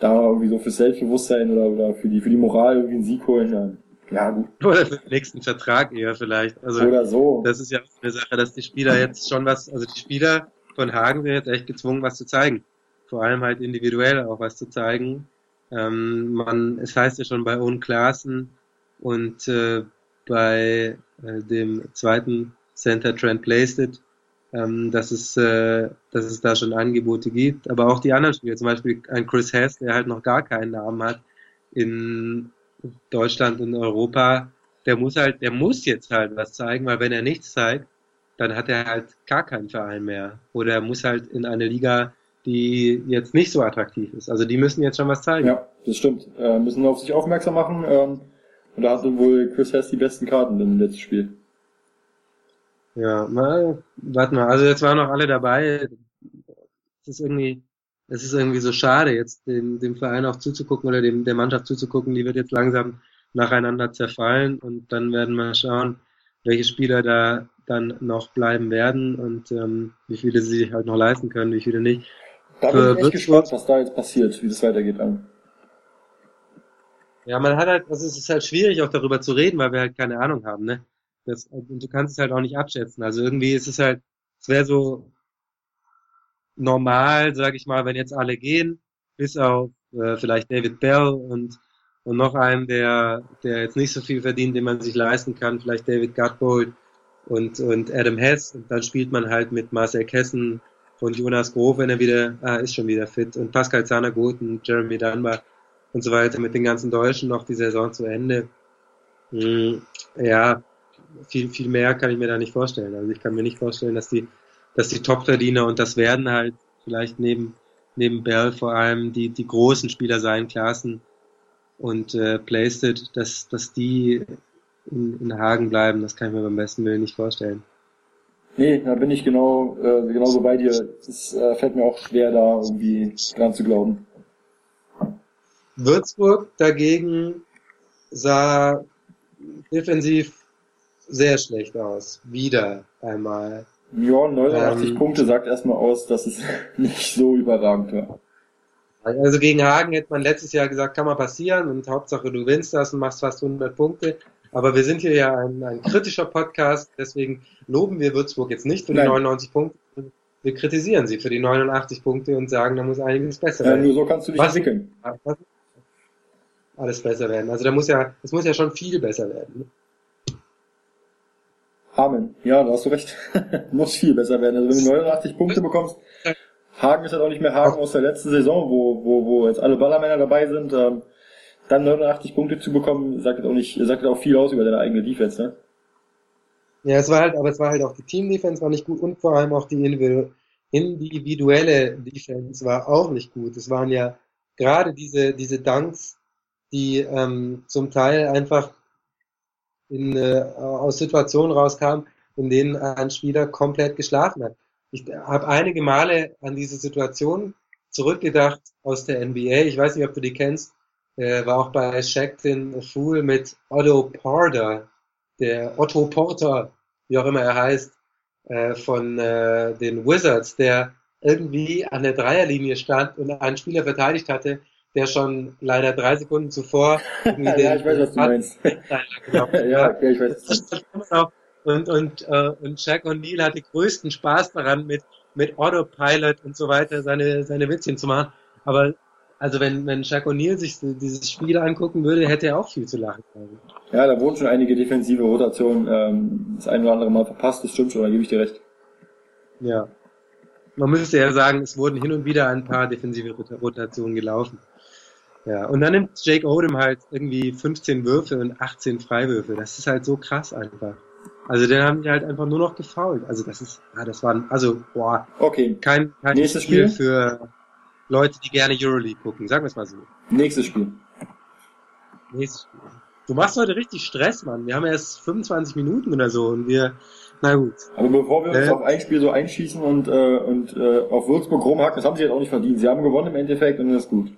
da irgendwie so fürs Selbstbewusstsein oder, oder für die für die Moral irgendwie einen Sieg holen. Ja, ja gut. Oder für den nächsten Vertrag eher vielleicht. Also Oder so. das ist ja auch eine Sache, dass die Spieler jetzt schon was, also die Spieler von Hagen sind jetzt echt gezwungen, was zu zeigen. Vor allem halt individuell auch was zu zeigen. Ähm, man, es heißt ja schon bei Owen Klaassen und äh, bei äh, dem zweiten Center Trent Placed, ähm, dass es, äh, dass es da schon Angebote gibt. Aber auch die anderen Spieler, zum Beispiel ein Chris Hess, der halt noch gar keinen Namen hat in Deutschland und Europa, der muss halt, der muss jetzt halt was zeigen, weil wenn er nichts zeigt, dann hat er halt gar keinen Verein mehr. Oder er muss halt in eine Liga, die jetzt nicht so attraktiv ist. Also die müssen jetzt schon was zeigen. Ja, das stimmt. Äh, müssen auf sich aufmerksam machen. Ähm, und da hatte wohl Chris Hess die besten Karten im letzten Spiel. Ja, mal, warte mal, also jetzt waren noch alle dabei. Es ist irgendwie, es ist irgendwie so schade, jetzt dem, dem Verein auch zuzugucken oder dem, der Mannschaft zuzugucken, die wird jetzt langsam nacheinander zerfallen und dann werden wir schauen, welche Spieler da dann noch bleiben werden und ähm, wie viele sie sich halt noch leisten können, wie viele nicht. Da Für bin ich echt gespannt, was da jetzt passiert, wie das weitergeht. Dann. Ja, man hat halt, also es ist halt schwierig auch darüber zu reden, weil wir halt keine Ahnung haben, ne? Das, und du kannst es halt auch nicht abschätzen. Also irgendwie ist es halt, es wäre so normal, sag ich mal, wenn jetzt alle gehen, bis auf äh, vielleicht David Bell und und noch einen, der der jetzt nicht so viel verdient, den man sich leisten kann, vielleicht David Gutbold und und Adam Hess und dann spielt man halt mit Marcel Kessen und Jonas Grof, wenn er wieder, ah, ist schon wieder fit und Pascal Zahnergut und Jeremy Dunbar und so weiter mit den ganzen Deutschen noch die Saison zu Ende. Hm, ja, viel, viel mehr kann ich mir da nicht vorstellen. Also ich kann mir nicht vorstellen, dass die, dass die Top-Verdiener und das werden halt vielleicht neben, neben Bell vor allem die, die großen Spieler sein, Klaassen und äh, Placed, dass, dass die in, in Hagen bleiben, das kann ich mir beim besten Willen nicht vorstellen. Nee, da bin ich genau äh, genauso bei dir. Es äh, fällt mir auch schwer, da irgendwie dran zu glauben. Würzburg dagegen sah defensiv sehr schlecht aus. Wieder einmal. Ja, 89 Ähm, Punkte sagt erstmal aus, dass es [LAUGHS] nicht so überragend war. Also gegen Hagen hätte man letztes Jahr gesagt, kann mal passieren und Hauptsache du gewinnst das und machst fast 100 Punkte. Aber wir sind hier ja ein, ein kritischer Podcast, deswegen loben wir Würzburg jetzt nicht für die Nein. 99 Punkte. Wir kritisieren sie für die 89 Punkte und sagen, da muss einiges besser Ja, werden. nur so kannst du dich Was- entwickeln. Was- Alles besser werden. Also da muss ja, es muss ja schon viel besser werden. Amen. Ja, da hast du recht. [LAUGHS] Muss viel besser werden. Also wenn du 89 Punkte bekommst, Hagen ist halt auch nicht mehr Hagen aus der letzten Saison, wo, wo, wo jetzt alle Ballermänner dabei sind. Ähm, dann 89 Punkte zu bekommen, sagt auch nicht, sagt auch viel aus über deine eigene Defense, ne? Ja, es war halt, aber es war halt auch die Team-Defense war nicht gut und vor allem auch die individu- individuelle Defense war auch nicht gut. Es waren ja gerade diese, diese Dunks, die ähm, zum Teil einfach in, äh, aus Situationen rauskamen, in denen ein Spieler komplett geschlafen hat. Ich habe einige Male an diese Situation zurückgedacht aus der NBA. Ich weiß nicht, ob du die kennst. Äh, war auch bei Shackton Fool mit Otto Porter, der Otto Porter, wie auch immer er heißt, äh, von äh, den Wizards, der irgendwie an der Dreierlinie stand und einen Spieler verteidigt hatte, der schon leider drei Sekunden zuvor [LAUGHS] irgendwie ja, ich weiß, was du meinst. [LAUGHS] [LAUGHS] ja, okay, ich weiß. Und, und, äh, und Jack O'Neill hatte größten Spaß daran, mit, mit Autopilot und so weiter seine, seine Witzchen zu machen. Aber also wenn, wenn Jack O'Neill sich dieses Spiel angucken würde, hätte er auch viel zu lachen. Ja, da wurden schon einige defensive Rotationen ähm, das ein oder andere Mal verpasst, das stimmt schon, da gebe ich dir recht. Ja. Man müsste ja sagen, es wurden hin und wieder ein paar defensive Rotationen gelaufen. Ja, und dann nimmt Jake Odom halt irgendwie 15 Würfe und 18 Freiwürfe. Das ist halt so krass einfach. Also den haben die halt einfach nur noch gefault. Also das ist, ja, das war, also, boah, okay. kein, kein Nächstes Spiel, Spiel für Leute, die gerne Euroleague gucken. Sagen wir es mal so. Nächstes Spiel. Nächstes Spiel. Du machst heute richtig Stress, Mann. Wir haben erst 25 Minuten oder so und wir, na gut. Aber bevor wir uns Äh. auf ein Spiel so einschießen und, äh, und äh, auf Würzburg rumhacken, das haben sie jetzt auch nicht verdient. Sie haben gewonnen im Endeffekt und das ist gut.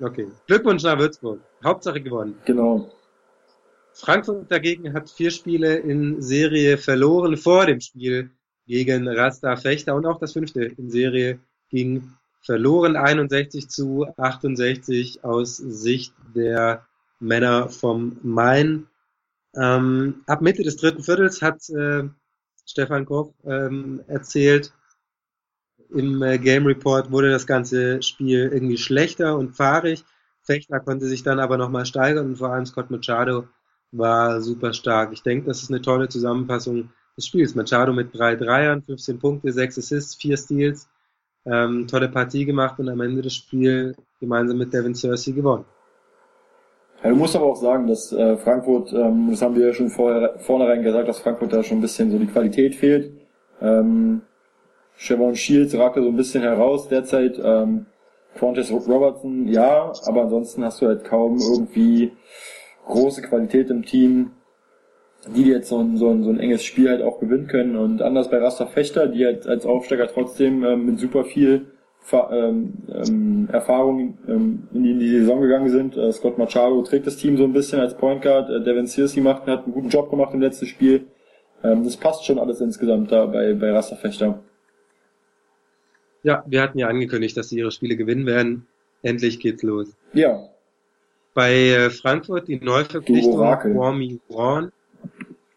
Okay. Glückwunsch nach Würzburg. Hauptsache gewonnen. Genau. Frankfurt dagegen hat vier Spiele in Serie verloren vor dem Spiel gegen Rasta Fechter und auch das fünfte in Serie ging verloren 61 zu 68 aus Sicht der Männer vom Main. Ähm, ab Mitte des dritten Viertels hat äh, Stefan Koch ähm, erzählt, im äh, Game Report wurde das ganze Spiel irgendwie schlechter und fahrig. Fechter konnte sich dann aber nochmal steigern und vor allem Scott Machado war super stark. Ich denke, das ist eine tolle Zusammenfassung des Spiels. Machado mit drei Dreiern, 15 Punkte, sechs Assists, vier Steals, ähm, tolle Partie gemacht und am Ende des Spiels gemeinsam mit Devin Cersei gewonnen. Ja, du musst aber auch sagen, dass äh, Frankfurt, ähm, das haben wir ja schon vorher, vornherein gesagt, dass Frankfurt da schon ein bisschen so die Qualität fehlt. Ähm, Chevron Shields ragt so ein bisschen heraus derzeit. Ähm, Quantis Robertson, ja, aber ansonsten hast du halt kaum irgendwie große Qualität im Team, die jetzt so ein, so ein, so ein enges Spiel halt auch gewinnen können. Und anders bei Rasta Fechter, die halt als Aufsteiger trotzdem ähm, mit super viel ähm, ähm, Erfahrung ähm, in, die, in die Saison gegangen sind. Äh, Scott Machado trägt das Team so ein bisschen als Point Guard. Äh, Devin Searcy macht, hat einen guten Job gemacht im letzten Spiel. Ähm, das passt schon alles insgesamt da bei, bei Rasta Fechter. Ja, wir hatten ja angekündigt, dass sie ihre Spiele gewinnen werden. Endlich geht's los. Ja, Bei äh, Frankfurt die Neuverpflichtung Du. Kwame Brown.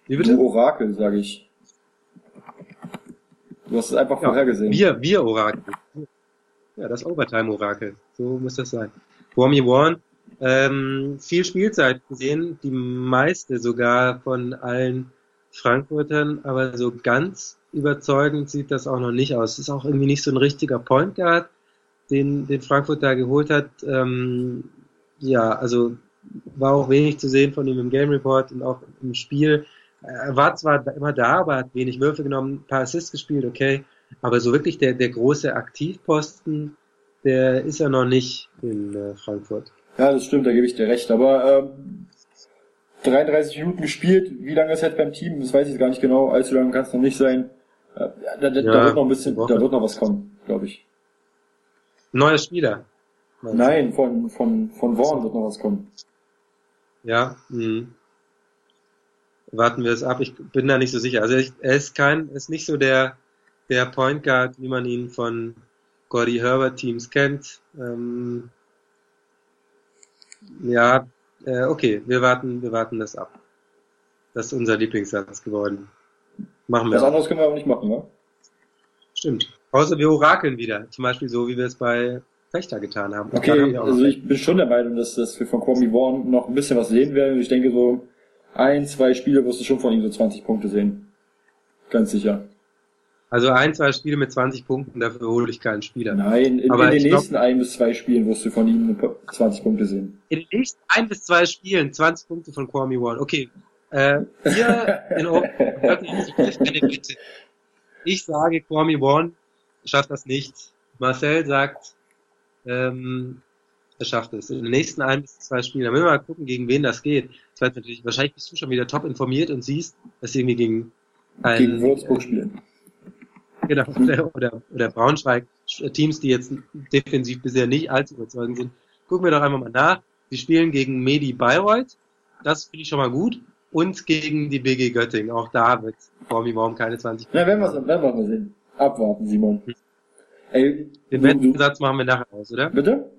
Wie du bitte? Orakel, sage ich. Du hast es einfach Ja, vorhergesehen. Wir, wir Orakel. Ja, das Overtime-Orakel. So muss das sein. Kwame Warren, ähm, viel Spielzeit gesehen, die meiste sogar von allen Frankfurtern, aber so ganz überzeugend sieht das auch noch nicht aus. Ist auch irgendwie nicht so ein richtiger Point Guard, den, den Frankfurt da geholt hat. Ähm, ja, also war auch wenig zu sehen von ihm im Game Report und auch im Spiel. Er war zwar immer da, aber hat wenig Würfe genommen, ein paar Assists gespielt, okay. Aber so wirklich der, der große Aktivposten, der ist er noch nicht in äh, Frankfurt. Ja, das stimmt, da gebe ich dir recht. Aber ähm, 33 Minuten gespielt, wie lange ist jetzt beim Team? Das weiß ich gar nicht genau. Allzu lange kann es noch nicht sein. Äh, da, da, da Ja, wird noch ein bisschen, da wird noch was kommen, glaube ich. Neuer Spieler. Nein, von von von Vaughn wird noch was kommen. Ja, mh. warten wir es ab. Ich bin da nicht so sicher. Also ich, er ist kein, ist nicht so der der Point Guard, wie man ihn von Gordy Herbert Teams kennt. Ähm, ja, äh, okay, wir warten, wir warten das ab. Das ist unser Lieblingssatz geworden. Machen wir. Was anderes können wir aber nicht machen, ne? Stimmt. Außer wir orakeln wieder. Zum Beispiel so, wie wir es bei Fechter getan haben. Haben Okay, auch also ich bin schon der Meinung, dass, dass wir von Kwame Vaughn noch ein bisschen was sehen werden. Ich denke so ein, zwei Spiele wirst du schon von ihm so 20 Punkte sehen. Ganz sicher. also ein, zwei Spiele mit 20 Punkten, dafür hole ich keinen Spieler. Nein, in, Aber in den ich glaub- nächsten ein bis zwei Spielen wirst du von ihm 20 Punkte sehen. In den nächsten ein bis zwei Spielen 20 Punkte von Kwame One. Okay. Äh, wir in Ordnung. Ich sage, Kwame One schafft das nicht. Marcel sagt, ähm, er schafft es. In den nächsten ein bis zwei Spielen, da müssen wir mal gucken, gegen wen das geht. Das weiß natürlich, wahrscheinlich bist du schon wieder top informiert und siehst, dass sie irgendwie gegen ein, gegen Würzburg spielen. Genau, oder, oder, oder Braunschweig, Teams, die jetzt defensiv bisher nicht allzu überzeugend sind. Gucken wir doch einfach mal nach. Sie spielen gegen Medi Bayreuth. Das finde ich schon mal gut. Und gegen die BG Göttingen. Auch da wird Formi Worm keine 20 Na, werden wir, werden wir mal sehen. Abwarten, Simon. Hm. Ey, den Wetteinsatz machen wir nachher aus, oder? Bitte?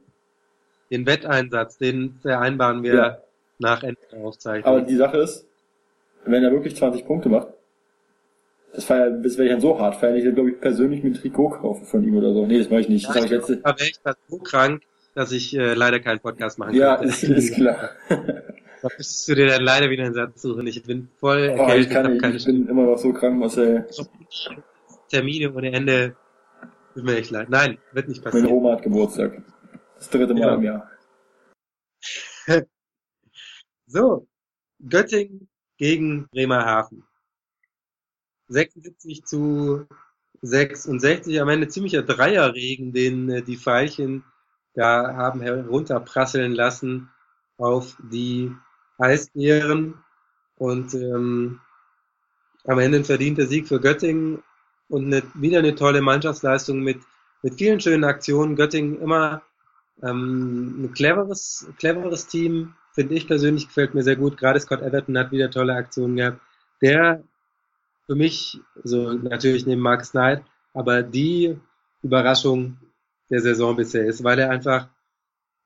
Den Wetteinsatz, den vereinbaren wir ja. nach Ende der Aufzeichnung. Aber die Sache ist, wenn er wirklich 20 Punkte macht, das, war ja, das wäre ich dann so hart feiern, ich glaube ich persönlich mit Trikot kaufe von ihm oder so. Nee, das mache ich nicht. Das ja, ich letzte. Wäre ich dann so krank, dass ich äh, leider keinen Podcast machen ja, kann. Ja, ist, ist klar. Da müsstest du dir dann leider wieder einen Satz suchen. Ich bin voll erkältet. Oh, ich kann nicht, ich bin immer noch so krank, Marcel. Termine ohne Ende. Tut mir echt leid. Nein, wird nicht passieren. Meine Oma hat Geburtstag. Das dritte Mal ja. im Jahr. [LAUGHS] so. Göttingen gegen Bremerhaven. 76 zu 66, am Ende ziemlicher Dreierregen, den äh, die Pfeilchen da haben herunterprasseln lassen auf die Eisbären. Und ähm, am Ende ein verdienter Sieg für Göttingen und eine, wieder eine tolle Mannschaftsleistung mit, mit vielen schönen Aktionen. Göttingen immer ähm, ein cleveres, cleveres Team, finde ich persönlich, gefällt mir sehr gut. Gerade Scott Everton hat wieder tolle Aktionen gehabt. Der für mich, so natürlich neben Mark Knight, aber die Überraschung der Saison bisher ist, weil er einfach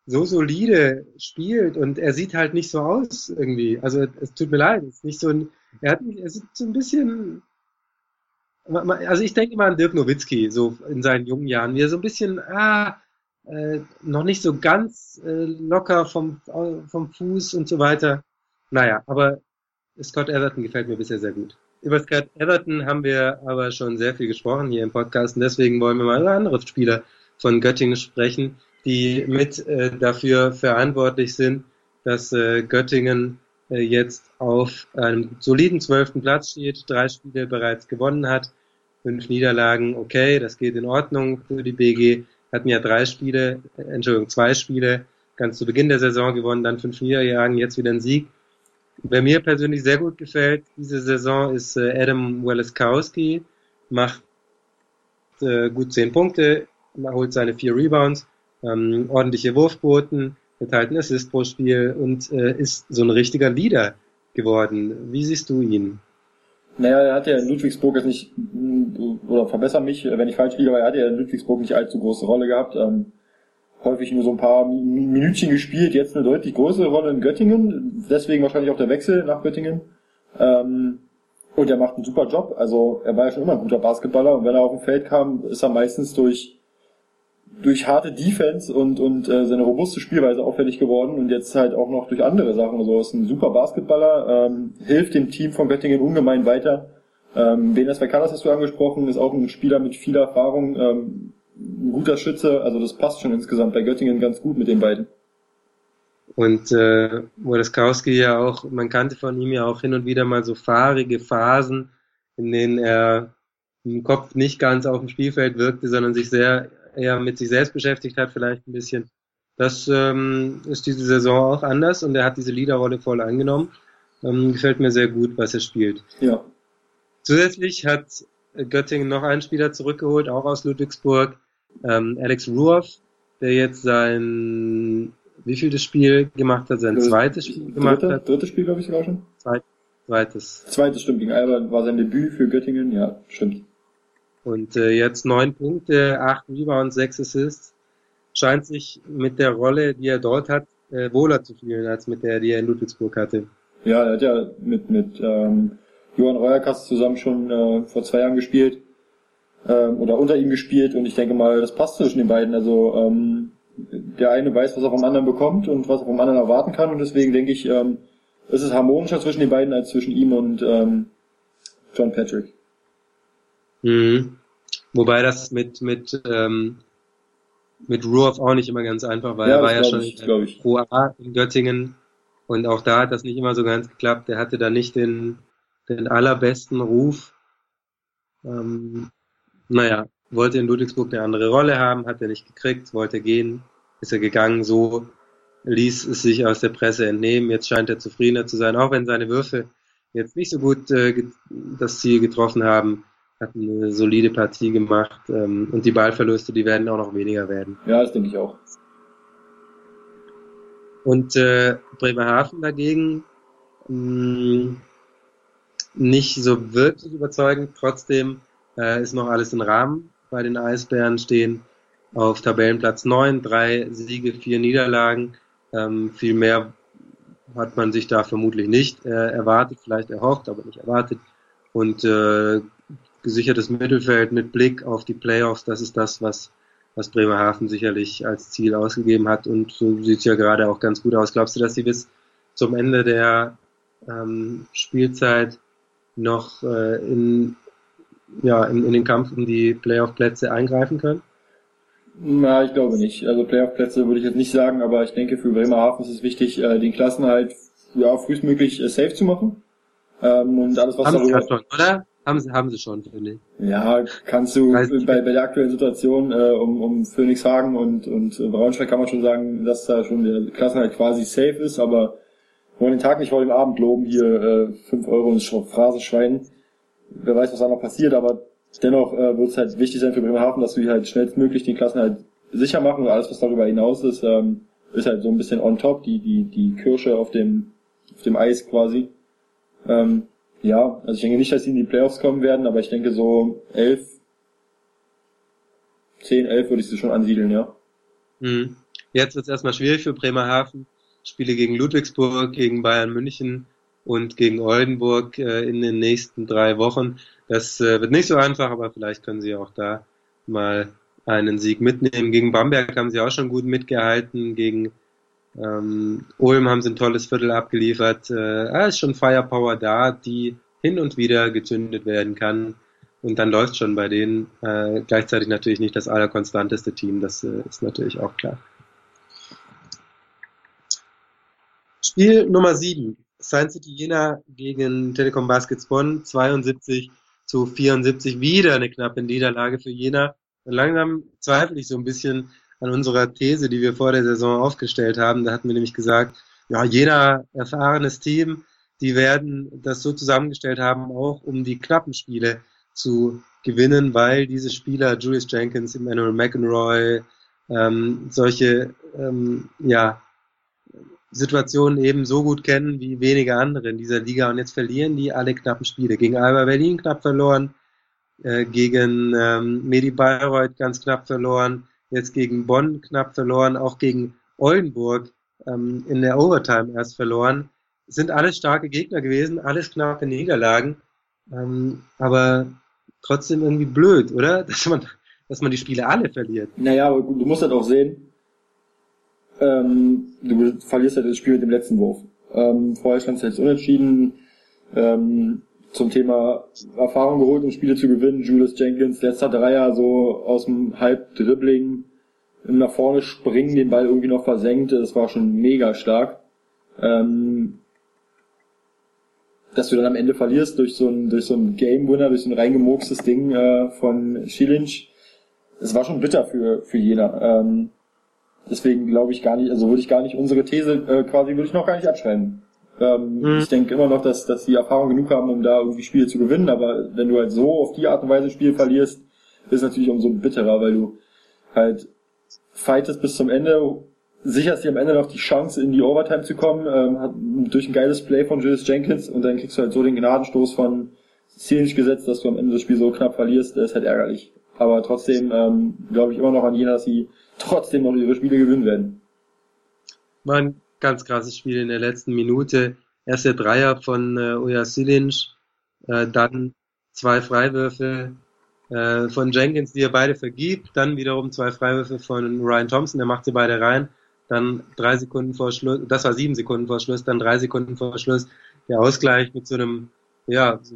so solide spielt und er sieht halt nicht so aus irgendwie. Also es tut mir leid, es ist nicht so ein, er hat er sieht so ein bisschen, also ich denke mal an Dirk Nowitzki, so in seinen jungen Jahren, wie er so ein bisschen, ah, äh, noch nicht so ganz äh, locker vom, vom Fuß und so weiter. Naja, aber Scott Everton gefällt mir bisher sehr gut. Über Scott Everton haben wir aber schon sehr viel gesprochen hier im Podcast und deswegen wollen wir mal über andere Spieler von Göttingen sprechen, die mit äh, dafür verantwortlich sind, dass äh, Göttingen äh, jetzt auf einem soliden zwölften Platz steht, drei Spiele bereits gewonnen hat, fünf Niederlagen, okay, das geht in Ordnung für die BG, hatten ja drei Spiele, äh, Entschuldigung, zwei Spiele ganz zu Beginn der Saison gewonnen, dann fünf Niederlagen, jetzt wieder ein Sieg. Wer mir persönlich sehr gut gefällt diese Saison ist äh, Adam Weleskowski, macht äh, gut zehn Punkte, holt seine vier Rebounds, ähm, ordentliche Wurfquoten, geteilten Assist pro Spiel und äh, ist so ein richtiger Leader geworden. Wie siehst du ihn? Naja, er hat ja in Ludwigsburg jetzt nicht, oder verbessere mich, wenn ich falsch liege, aber er hat ja in Ludwigsburg nicht allzu große Rolle gehabt. Ähm, häufig nur so ein paar Minütchen gespielt, jetzt eine deutlich größere Rolle in Göttingen, deswegen wahrscheinlich auch der Wechsel nach Göttingen. Ähm, und er macht einen super Job, also er war ja schon immer ein guter Basketballer und wenn er auf dem Feld kam, ist er meistens durch durch harte Defense und, und äh, seine robuste Spielweise auffällig geworden und jetzt halt auch noch durch andere Sachen. Also ist ein super Basketballer, ähm, hilft dem Team von Göttingen ungemein weiter. Ähm, Benes Vekalas hast du angesprochen, ist auch ein Spieler mit viel Erfahrung, ähm, ein guter Schütze, also das passt schon insgesamt bei Göttingen ganz gut mit den beiden. Und äh, Wodeskowski ja auch, man kannte von ihm ja auch hin und wieder mal so fahrige Phasen, in denen er im Kopf nicht ganz auf dem Spielfeld wirkte, sondern sich sehr eher mit sich selbst beschäftigt hat, vielleicht ein bisschen. Das ähm, ist diese Saison auch anders und er hat diese Leaderrolle voll angenommen. Ähm, gefällt mir sehr gut, was er spielt. Ja. Zusätzlich hat Göttingen noch einen Spieler zurückgeholt, auch aus Ludwigsburg, ähm, Alex Ruoff, der jetzt sein wie viel das Spiel gemacht hat, sein zweites Spiel gemacht dritte, hat. Drittes Spiel, glaube ich, sogar schon. Zweites. Zweites stimmt, gegen Alba war sein Debüt für Göttingen, ja, stimmt. Und äh, jetzt neun Punkte, acht Rebounds, sechs Assists. Scheint sich mit der Rolle, die er dort hat, äh, wohler zu fühlen, als mit der, die er in Ludwigsburg hatte. Ja, er hat ja mit, mit ähm, Johann Reuerkast zusammen schon äh, vor zwei Jahren gespielt ähm, oder unter ihm gespielt und ich denke mal, das passt zwischen den beiden. Also ähm, der eine weiß, was er vom anderen bekommt und was er vom anderen erwarten kann und deswegen denke ich, ähm, es ist harmonischer zwischen den beiden als zwischen ihm und ähm, John Patrick. Mhm. Wobei das mit, mit, ähm, mit Ruoff auch nicht immer ganz einfach war. Ja, er war ja schon ich, ich. Pro A in Göttingen und auch da hat das nicht immer so ganz geklappt. Er hatte da nicht den, den allerbesten Ruf. Ähm, naja, wollte in Ludwigsburg eine andere Rolle haben, hat er nicht gekriegt, wollte gehen, ist er gegangen. So ließ es sich aus der Presse entnehmen. Jetzt scheint er zufriedener zu sein, auch wenn seine Würfe jetzt nicht so gut äh, das Ziel getroffen haben. Hat eine solide Partie gemacht ähm, und die Ballverluste, die werden auch noch weniger werden. Ja, das denke ich auch. Und äh, Bremerhaven dagegen mh, mm, nicht so wirklich überzeugend. Trotzdem äh, ist noch alles im Rahmen. Bei den Eisbären stehen auf Tabellenplatz 9, drei Siege, vier Niederlagen. Ähm, viel mehr hat man sich da vermutlich nicht äh, erwartet, vielleicht erhofft, aber nicht erwartet. Und äh, gesichertes Mittelfeld mit Blick auf die Playoffs, das ist das, was, was Bremerhaven sicherlich als Ziel ausgegeben hat. Und so sieht es ja gerade auch ganz gut aus. Glaubst du, dass sie bis zum Ende der ähm, Spielzeit noch äh, in, ja, in, in den Kampf um die Playoff-Plätze eingreifen können? Na, ich glaube nicht. Also Playoff-Plätze würde ich jetzt nicht sagen, aber ich denke für Bremerhaven ist es wichtig, äh, den Klassenhalt ja, frühestmöglich äh, safe zu machen. Ähm, und alles, was haben darüber... Schon, oder? Haben sie, haben sie schon, finde ich. Ja, kannst du bei, bei der aktuellen Situation äh, um, um Phoenixhagen und, und Braunschweig kann man schon sagen, dass da schon der Klassenhalt quasi safe ist, aber wollen den Tag nicht vor dem Abend loben, hier äh, 5 Euro ins Phrasenschwein. Wer weiß, was da noch passiert, aber dennoch äh, wird es halt wichtig sein für Bremerhaven, dass wir halt schnellstmöglich den Klassen halt sicher machen und alles, was darüber hinaus ist, ähm, ist halt so ein bisschen on top, die, die, die Kirsche auf dem, auf dem Eis quasi. Ähm, ja, also ich denke nicht, dass sie in die Playoffs kommen werden, aber ich denke so elf, zehn, elf würde ich sie schon ansiedeln, ja. Mhm. Jetzt wird es erstmal schwierig für Bremerhaven. Spiele gegen Ludwigsburg, gegen Bayern München und gegen Oldenburg äh, in den nächsten drei Wochen. Das äh, wird nicht so einfach, aber vielleicht können sie auch da mal einen Sieg mitnehmen. Gegen Bamberg haben sie auch schon gut mitgehalten. Gegen ähm, Ulm haben sie ein tolles Viertel abgeliefert. Äh, ist schon Firepower da, die hin und wieder gezündet werden kann. Und dann läuft schon bei denen. Äh, gleichzeitig natürlich nicht das allerkonstanteste Team, das äh, ist natürlich auch klar. Spiel Nummer 7. Science City Jena gegen Telekom Baskets Bonn. 72 zu 74. Wieder eine knappe Niederlage für Jena. Und langsam zweifle ich so ein bisschen an unserer These, die wir vor der Saison aufgestellt haben. Da hatten wir nämlich gesagt, ja, Jena erfahrenes Team, die werden das so zusammengestellt haben, auch um die knappen Spiele zu gewinnen, weil diese Spieler, Julius Jenkins, Emmanuel McEnroy, ähm, solche ähm, ja, Situationen eben so gut kennen wie wenige andere in dieser Liga und jetzt verlieren die alle knappen Spiele. Gegen Alba Berlin knapp verloren, äh, gegen ähm, Medi Bayreuth ganz knapp verloren, jetzt gegen Bonn knapp verloren, auch gegen Oldenburg ähm, in der Overtime erst verloren. Sind alles starke Gegner gewesen, alles knappe Niederlagen, ähm, aber trotzdem irgendwie blöd, oder? [LAUGHS] Dass man, dass man die Spiele alle verliert. Naja, aber du musst halt auch sehen, ähm, du verlierst halt das Spiel mit dem letzten Wurf. Ähm, vorher stand es jetzt unentschieden. Ähm, zum Thema Erfahrung geholt, um Spiele zu gewinnen. Julius Jenkins, letzter Dreier, so aus dem Halbdribbling nach vorne springen, den Ball irgendwie noch versenkt. Das war schon mega stark. Ähm, dass du dann am Ende verlierst durch so ein, durch so ein Game Winner, durch so ein reingemurkstes Ding äh, von Schilinch. Das war schon bitter für, für jeder. Ähm, Deswegen glaube ich gar nicht, also würde ich gar nicht unsere These äh, quasi würde ich noch gar nicht abschreiben. Ähm, mhm. Ich denke immer noch, dass, dass die Erfahrung genug haben, um da irgendwie Spiele zu gewinnen, aber wenn du halt so auf die Art und Weise Spiel verlierst, ist es natürlich umso bitterer, weil du halt fightest bis zum Ende, sicherst dir am Ende noch die Chance, in die Overtime zu kommen, ähm, hat, durch ein geiles Play von Julius Jenkins und dann kriegst du halt so den Gnadenstoß von Ziel nicht gesetzt, dass du am Ende das Spiel so knapp verlierst, das ist halt ärgerlich. Aber trotzdem ähm, glaube ich immer noch an jena, dass sie trotzdem noch ihre Spiele gewinnen werden. Ein ganz krasses Spiel in der letzten Minute. Erst der Dreier von äh, Oja Silinch, äh, dann zwei Freiwürfe äh, von Jenkins, die er beide vergibt, dann wiederum zwei Freiwürfe von Ryan Thompson, der macht sie beide rein, dann drei Sekunden vor Schluss, das war sieben Sekunden vor Schluss, dann drei Sekunden vor Schluss. Der Ausgleich mit so einem, ja, so,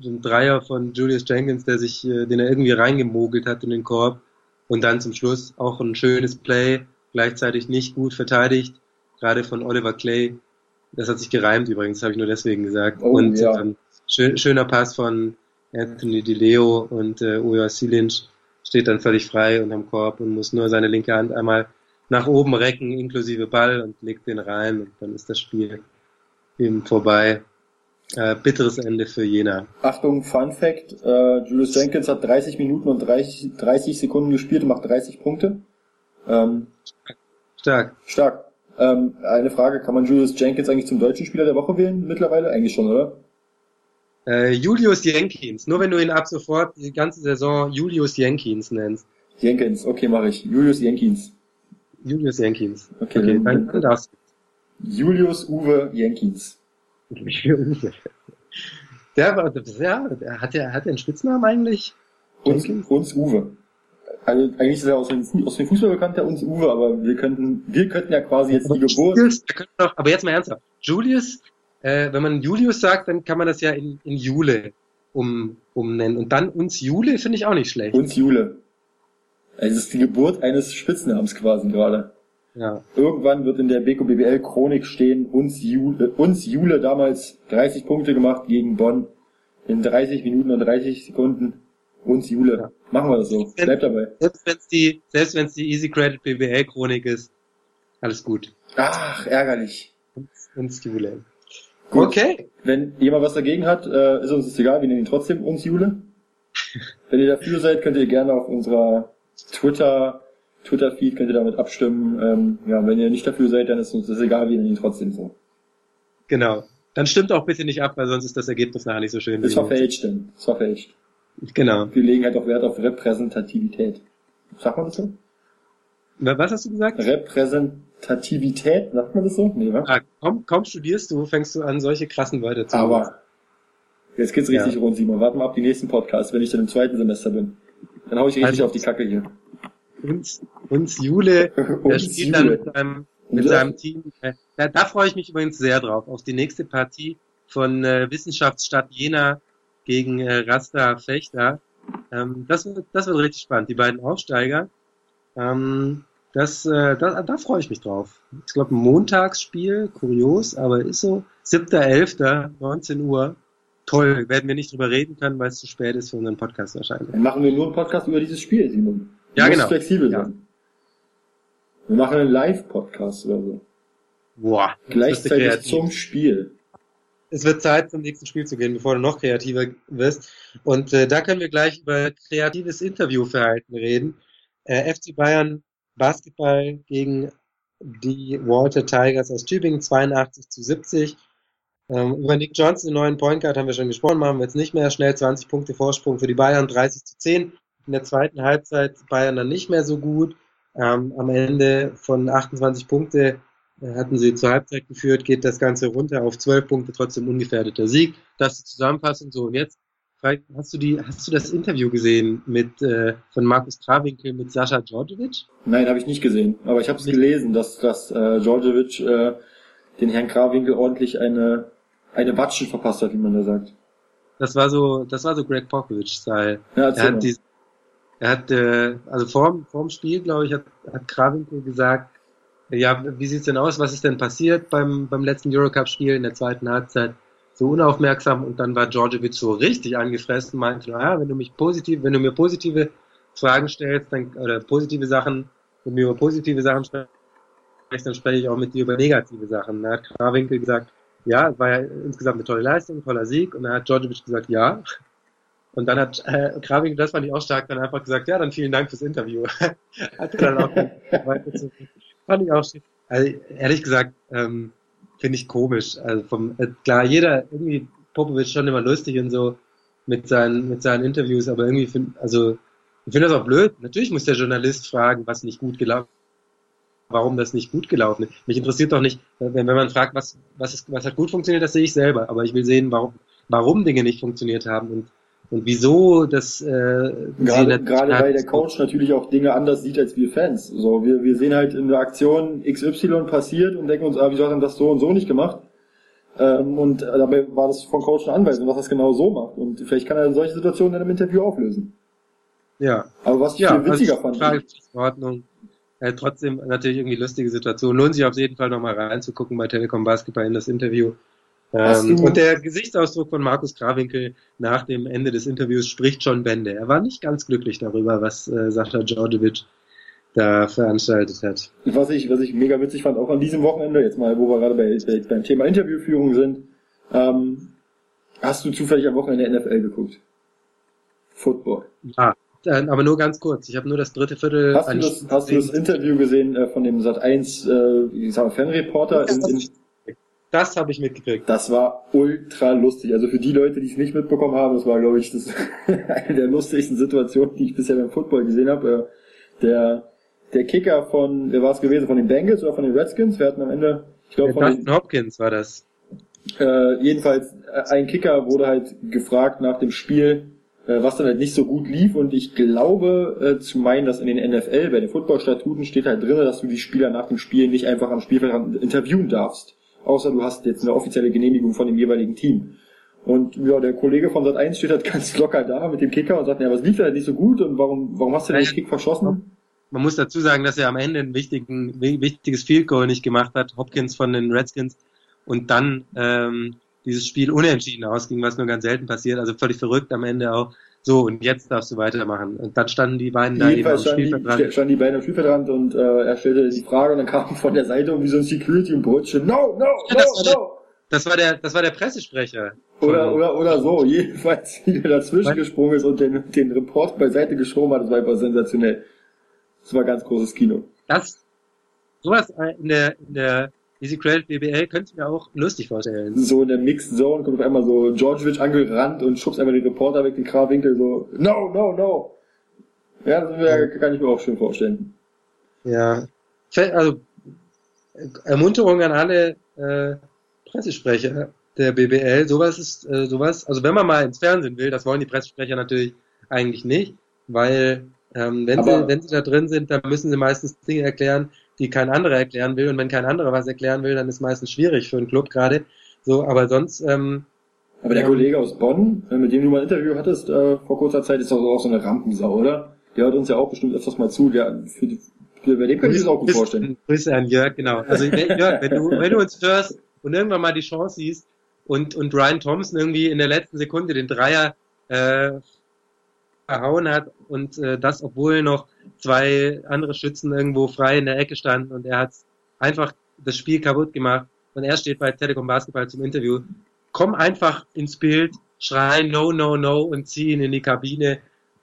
so einem Dreier von Julius Jenkins, der sich, äh, den er irgendwie reingemogelt hat in den Korb. Und dann zum Schluss auch ein schönes Play, gleichzeitig nicht gut verteidigt, gerade von Oliver Clay. Das hat sich gereimt übrigens, habe ich nur deswegen gesagt. Oh, und ja. ähm, schön, schöner Pass von Anthony DiLeo und äh, Oya Silinch steht dann völlig frei und am Korb und muss nur seine linke Hand einmal nach oben recken, inklusive Ball und legt den rein und dann ist das Spiel eben vorbei. Äh, bitteres Ende für Jena. Achtung, Fun Fact, äh, Julius Jenkins hat 30 Minuten und 30, 30 Sekunden gespielt und macht 30 Punkte. Ähm, Stark. stark. Ähm, eine Frage, kann man Julius Jenkins eigentlich zum deutschen Spieler der Woche wählen mittlerweile? Eigentlich schon, oder? Äh, Julius Jenkins. Nur wenn du ihn ab sofort die ganze Saison Julius Jenkins nennst. Jenkins, okay, mache ich. Julius Jenkins. Julius Jenkins. Okay, Okay, dann- dann darfst Julius Uwe Jenkins. du. [LAUGHS] Der war, ja, der hat er, hat er einen Spitznamen eigentlich? Uns, uns Uwe. Also eigentlich ist er aus dem, aus dem Fußball bekannt, der uns Uwe, aber wir könnten, wir könnten ja quasi jetzt die Geburt. Julius, doch, aber jetzt mal ernsthaft. Julius, äh, wenn man Julius sagt, dann kann man das ja in, in Jule um, umnennen. Und dann uns Jule finde ich auch nicht schlecht. Uns Jule. Also es ist die Geburt eines Spitznamens quasi gerade. Ja. Irgendwann wird in der Beko BBL Chronik stehen, uns Jule, uns Jule damals 30 Punkte gemacht gegen Bonn in 30 Minuten und 30 Sekunden. Uns Jule. Ja. Machen wir das so. Bleibt dabei. Selbst wenn es die, selbst wenn es die Easy Credit BBL Chronik ist, alles gut. Ach, ärgerlich. Uns, uns Jule. Gut. Okay. Wenn jemand was dagegen hat, äh, ist uns das egal, wir nennen ihn trotzdem uns Jule. [LAUGHS] Wenn ihr dafür seid, könnt ihr gerne auf unserer Twitter, Twitter-Feed könnt ihr damit abstimmen. Ähm, ja, wenn ihr nicht dafür seid, dann ist uns das egal, wir nennen ihn trotzdem so. Genau. Dann stimmt auch bitte nicht ab, weil sonst ist das Ergebnis nachher nicht so schön. Ist verfälscht denn. Ist verfälscht. Genau. Wir legen halt auch Wert auf Repräsentativität. Sagt man das so? Was hast du gesagt? Repräsentativität, sagt man das so? Nee, wa? Ah, kaum, kaum studierst du, fängst du an, solche krassen Wörter zu Aber jetzt geht's richtig Ja. rund, Simon. Warten wir ab die nächsten Podcasts, wenn ich dann im zweiten Semester bin. Dann hau ich richtig Also- auf die Kacke hier. uns, uns Jule, [LAUGHS] der spielt dann mit seinem, mit seinem Team. Äh, Da, da freue ich mich übrigens sehr drauf, auf die nächste Partie von äh, Wissenschaftsstadt Jena gegen äh, Rasta Fechter. Ähm, das, wird, das wird richtig spannend, die beiden Aufsteiger. Ähm, das, äh, da, da freue ich mich drauf. Ich glaube, ein Montagsspiel, kurios, aber ist so. 7.11., 19 Uhr. Toll, werden wir nicht drüber reden können, weil es zu spät ist für unseren Podcast wahrscheinlich. Dann machen wir nur einen Podcast über dieses Spiel, Simon. Du Ja, genau. flexibel Ja. sein. Wir machen einen Live-Podcast oder so. Boah, Gleichzeitig zum Spiel. Es wird Zeit, zum nächsten Spiel zu gehen, bevor du noch kreativer wirst. Und äh, da können wir gleich über kreatives Interviewverhalten reden. Äh, FC Bayern Basketball gegen die Walter Tigers aus Tübingen 82 zu 70. Ähm, über Nick Johnson, den neuen Point Guard, haben wir schon gesprochen, machen wir jetzt nicht mehr. Schnell 20 Punkte Vorsprung für die Bayern, 30 zu 10. In der zweiten Halbzeit Bayern dann nicht mehr so gut. Ähm, am Ende von 28 Punkte hatten sie zur Halbzeit geführt, geht das Ganze runter auf 12 Punkte, trotzdem ungefährdeter Sieg. Das ist die Zusammenfassung so. Und jetzt, hast du die, hast du das Interview gesehen mit äh, von Markus Krawinkel mit Sascha Djordjevic? Nein, habe ich nicht gesehen. Aber ich habe es gelesen, dass, dass äh, Djordjevic äh, den Herrn Krawinkel ordentlich eine, eine Watschen verpasst hat, wie man da sagt. Das war so, das war so Greg Popovich-Style. Ja, Er hat die, er hat, äh, also vorm, vorm Spiel, glaube ich, hat, hat Krawinkel gesagt, ja, wie sieht's denn aus? Was ist denn passiert beim, beim letzten Eurocup-Spiel in der zweiten Halbzeit? So unaufmerksam und dann war Djordjevic so richtig angefressen, meinte, naja, wenn du mich positiv, wenn du mir positive Fragen stellst, dann, oder positive Sachen, wenn du mir über positive Sachen sprichst, dann spreche ich auch mit dir über negative Sachen. Da hat Krawinkel gesagt, ja, es war ja insgesamt eine tolle Leistung, ein toller Sieg. Und dann hat Djordjevic gesagt, ja. Und dann hat äh, Krawinkel, das fand ich auch stark, dann einfach gesagt, ja, dann vielen Dank fürs Interview. [LAUGHS] hat er dann auch [LAUGHS] weiter zu, fand ich auch schön. Also ehrlich gesagt, ähm, finde ich komisch. Also vom, äh, klar, jeder, irgendwie Popovic schon immer lustig und so mit seinen, mit seinen Interviews, aber irgendwie finde, also, ich finde das auch blöd. Natürlich muss der Journalist fragen, was nicht gut gelaufen warum das nicht gut gelaufen ist. Mich interessiert doch nicht, wenn, wenn man fragt, was, was, ist, was hat gut funktioniert, das sehe ich selber. Aber ich will sehen, warum, warum Dinge nicht funktioniert haben und, und wieso das äh, Gerade, gerade weil der Coach natürlich auch Dinge anders sieht als wir Fans. So, wir, wir sehen halt in der Aktion XY passiert und denken uns, ah, wieso hat er das so und so nicht gemacht? Ähm, und dabei war das vom Coach eine Anweisung, was das genau so macht. Und vielleicht kann er solche Situationen in einem Interview auflösen. Ja, Aber was ich ja, viel witziger also, fand, in Ordnung. Äh, trotzdem natürlich irgendwie lustige Situation. Lohnt sich auf jeden Fall nochmal reinzugucken bei Telekom Basketball in das Interview. Ähm, und der Gesichtsausdruck von Markus Krawinkel nach dem Ende des Interviews spricht schon Bände. Er war nicht ganz glücklich darüber, was äh, Sascha Djordjevic da veranstaltet hat. Was ich, was ich mega witzig fand, auch an diesem Wochenende, jetzt mal, wo wir gerade bei, bei, beim Thema Interviewführung sind, ähm, hast du zufällig am Wochenende NFL geguckt? Football. Ja, aber nur ganz kurz. Ich habe nur das dritte Viertel. Hast du das, hast du das Interview gesehen äh, von dem Sat 1 äh, Fanreporter? In, in, das habe ich mitgekriegt. das war ultra lustig. Also für die Leute, die es nicht mitbekommen haben, das war, glaube ich, das [LAUGHS] eine der lustigsten Situationen, die ich bisher beim Football gesehen habe. Äh, der, der Kicker von, wer war es gewesen, von den Bengals oder von den Redskins? Wir hatten am Ende, ich glaube, von den, Dustin Hopkins war das. äh, jedenfalls äh, ein Kicker wurde halt gefragt nach dem Spiel, äh, was dann halt nicht so gut lief und ich glaube äh, zu meinen, dass in den NFL, bei den Footballstatuten steht halt drin, dass du die Spieler nach dem Spiel nicht einfach am Spielfeld interviewen darfst. Außer du hast jetzt eine offizielle Genehmigung von dem jeweiligen Team. Und ja, der Kollege von Sat1 steht halt [LAUGHS] ganz locker da mit dem Kicker und sagt, ja, was lief da nicht so gut und warum, warum hast du denn den Kick verschossen? Man muss dazu sagen, dass er am Ende ein wichtigen, wi- wichtiges Field Goal nicht gemacht hat, Hopkins von den Redskins, und dann ähm, dieses Spiel unentschieden ausging, was nur ganz selten passiert. Also völlig verrückt am Ende auch. So, und jetzt darfst du weitermachen. Und dann standen die beiden da eben am Jedenfalls standen die, Spielfeld dran. standen die beiden am Spielfeldrand und äh, er stellte die Frage und dann kam von der Seite irgendwie so ein Security und Brötchen, no, no, Ja, no, no. Das war der, das war der Pressesprecher. Oder, oder, oder so. Jedenfalls, wie der dazwischen Was? gesprungen ist und den, den Report beiseite geschoben hat, das war einfach sensationell. Das war ganz großes Kino. Das, sowas in der, in der Easy Credit BBL könnte ich mir auch lustig vorstellen. So in der Mixed Zone kommt auf einmal so Georgievich angerannt und schubst einfach den Reporter weg, den Krawinkel so, no, no, no. Ja, das wär, kann ich mir auch schön vorstellen. Ja. Also, Ermunterung an alle äh, Pressesprecher der BBL. Sowas ist, äh, sowas, also wenn man mal ins Fernsehen will, das wollen die Pressesprecher natürlich eigentlich nicht, weil ähm, wenn, Aber- sie, wenn sie da drin sind, dann müssen sie meistens Dinge erklären, die kein anderer erklären will. Und wenn kein anderer was erklären will, dann ist meistens schwierig für einen Club gerade. So, aber sonst, ähm, Aber der Ja. Kollege aus Bonn, äh, mit dem du mal ein Interview hattest äh, vor kurzer Zeit, ist doch auch so eine Rampensau, oder? Der hört uns ja auch bestimmt öfters mal zu. Der, für die, für, bei dem kann ich das auch gut vorstellen. Grüße an Jörg, genau. Also [LAUGHS] Jörg, wenn du, wenn du uns hörst und irgendwann mal die Chance siehst und, und Ryan Thompson irgendwie in der letzten Sekunde den Dreier äh, verhauen hat und äh, das, obwohl noch zwei andere Schützen irgendwo frei in der Ecke standen und er hat einfach das Spiel kaputt gemacht und er steht bei Telekom Basketball zum Interview. Komm einfach ins Bild, schrei no, no, no und zieh ihn in die Kabine.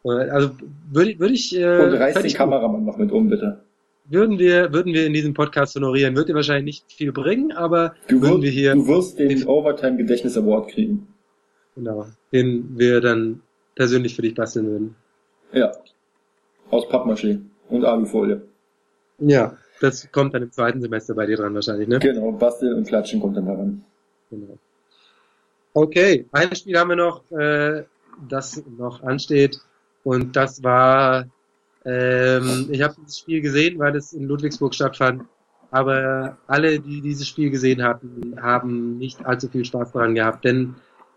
Äh, Also würde würde ich äh, Und reiß den Kameramann noch mit um, bitte. würden wir, würden wir in diesem Podcast honorieren. Wird dir wahrscheinlich nicht viel bringen, aber Du, würden wirst, wir hier, du wirst den Overtime Gedächtnis Award kriegen. genau, den wir dann persönlich für dich basteln würden. Ja. Aus Pappmaché und Alufolie. Ja, das kommt dann im zweiten Semester bei dir dran wahrscheinlich, ne? Genau, Basteln und Klatschen kommt dann daran. Genau. Okay, ein Spiel haben wir noch, äh, das noch ansteht und das war, ähm, ich habe dieses Spiel gesehen, weil es in Ludwigsburg stattfand, aber alle, die dieses Spiel gesehen hatten, haben nicht allzu viel Spaß daran gehabt, denn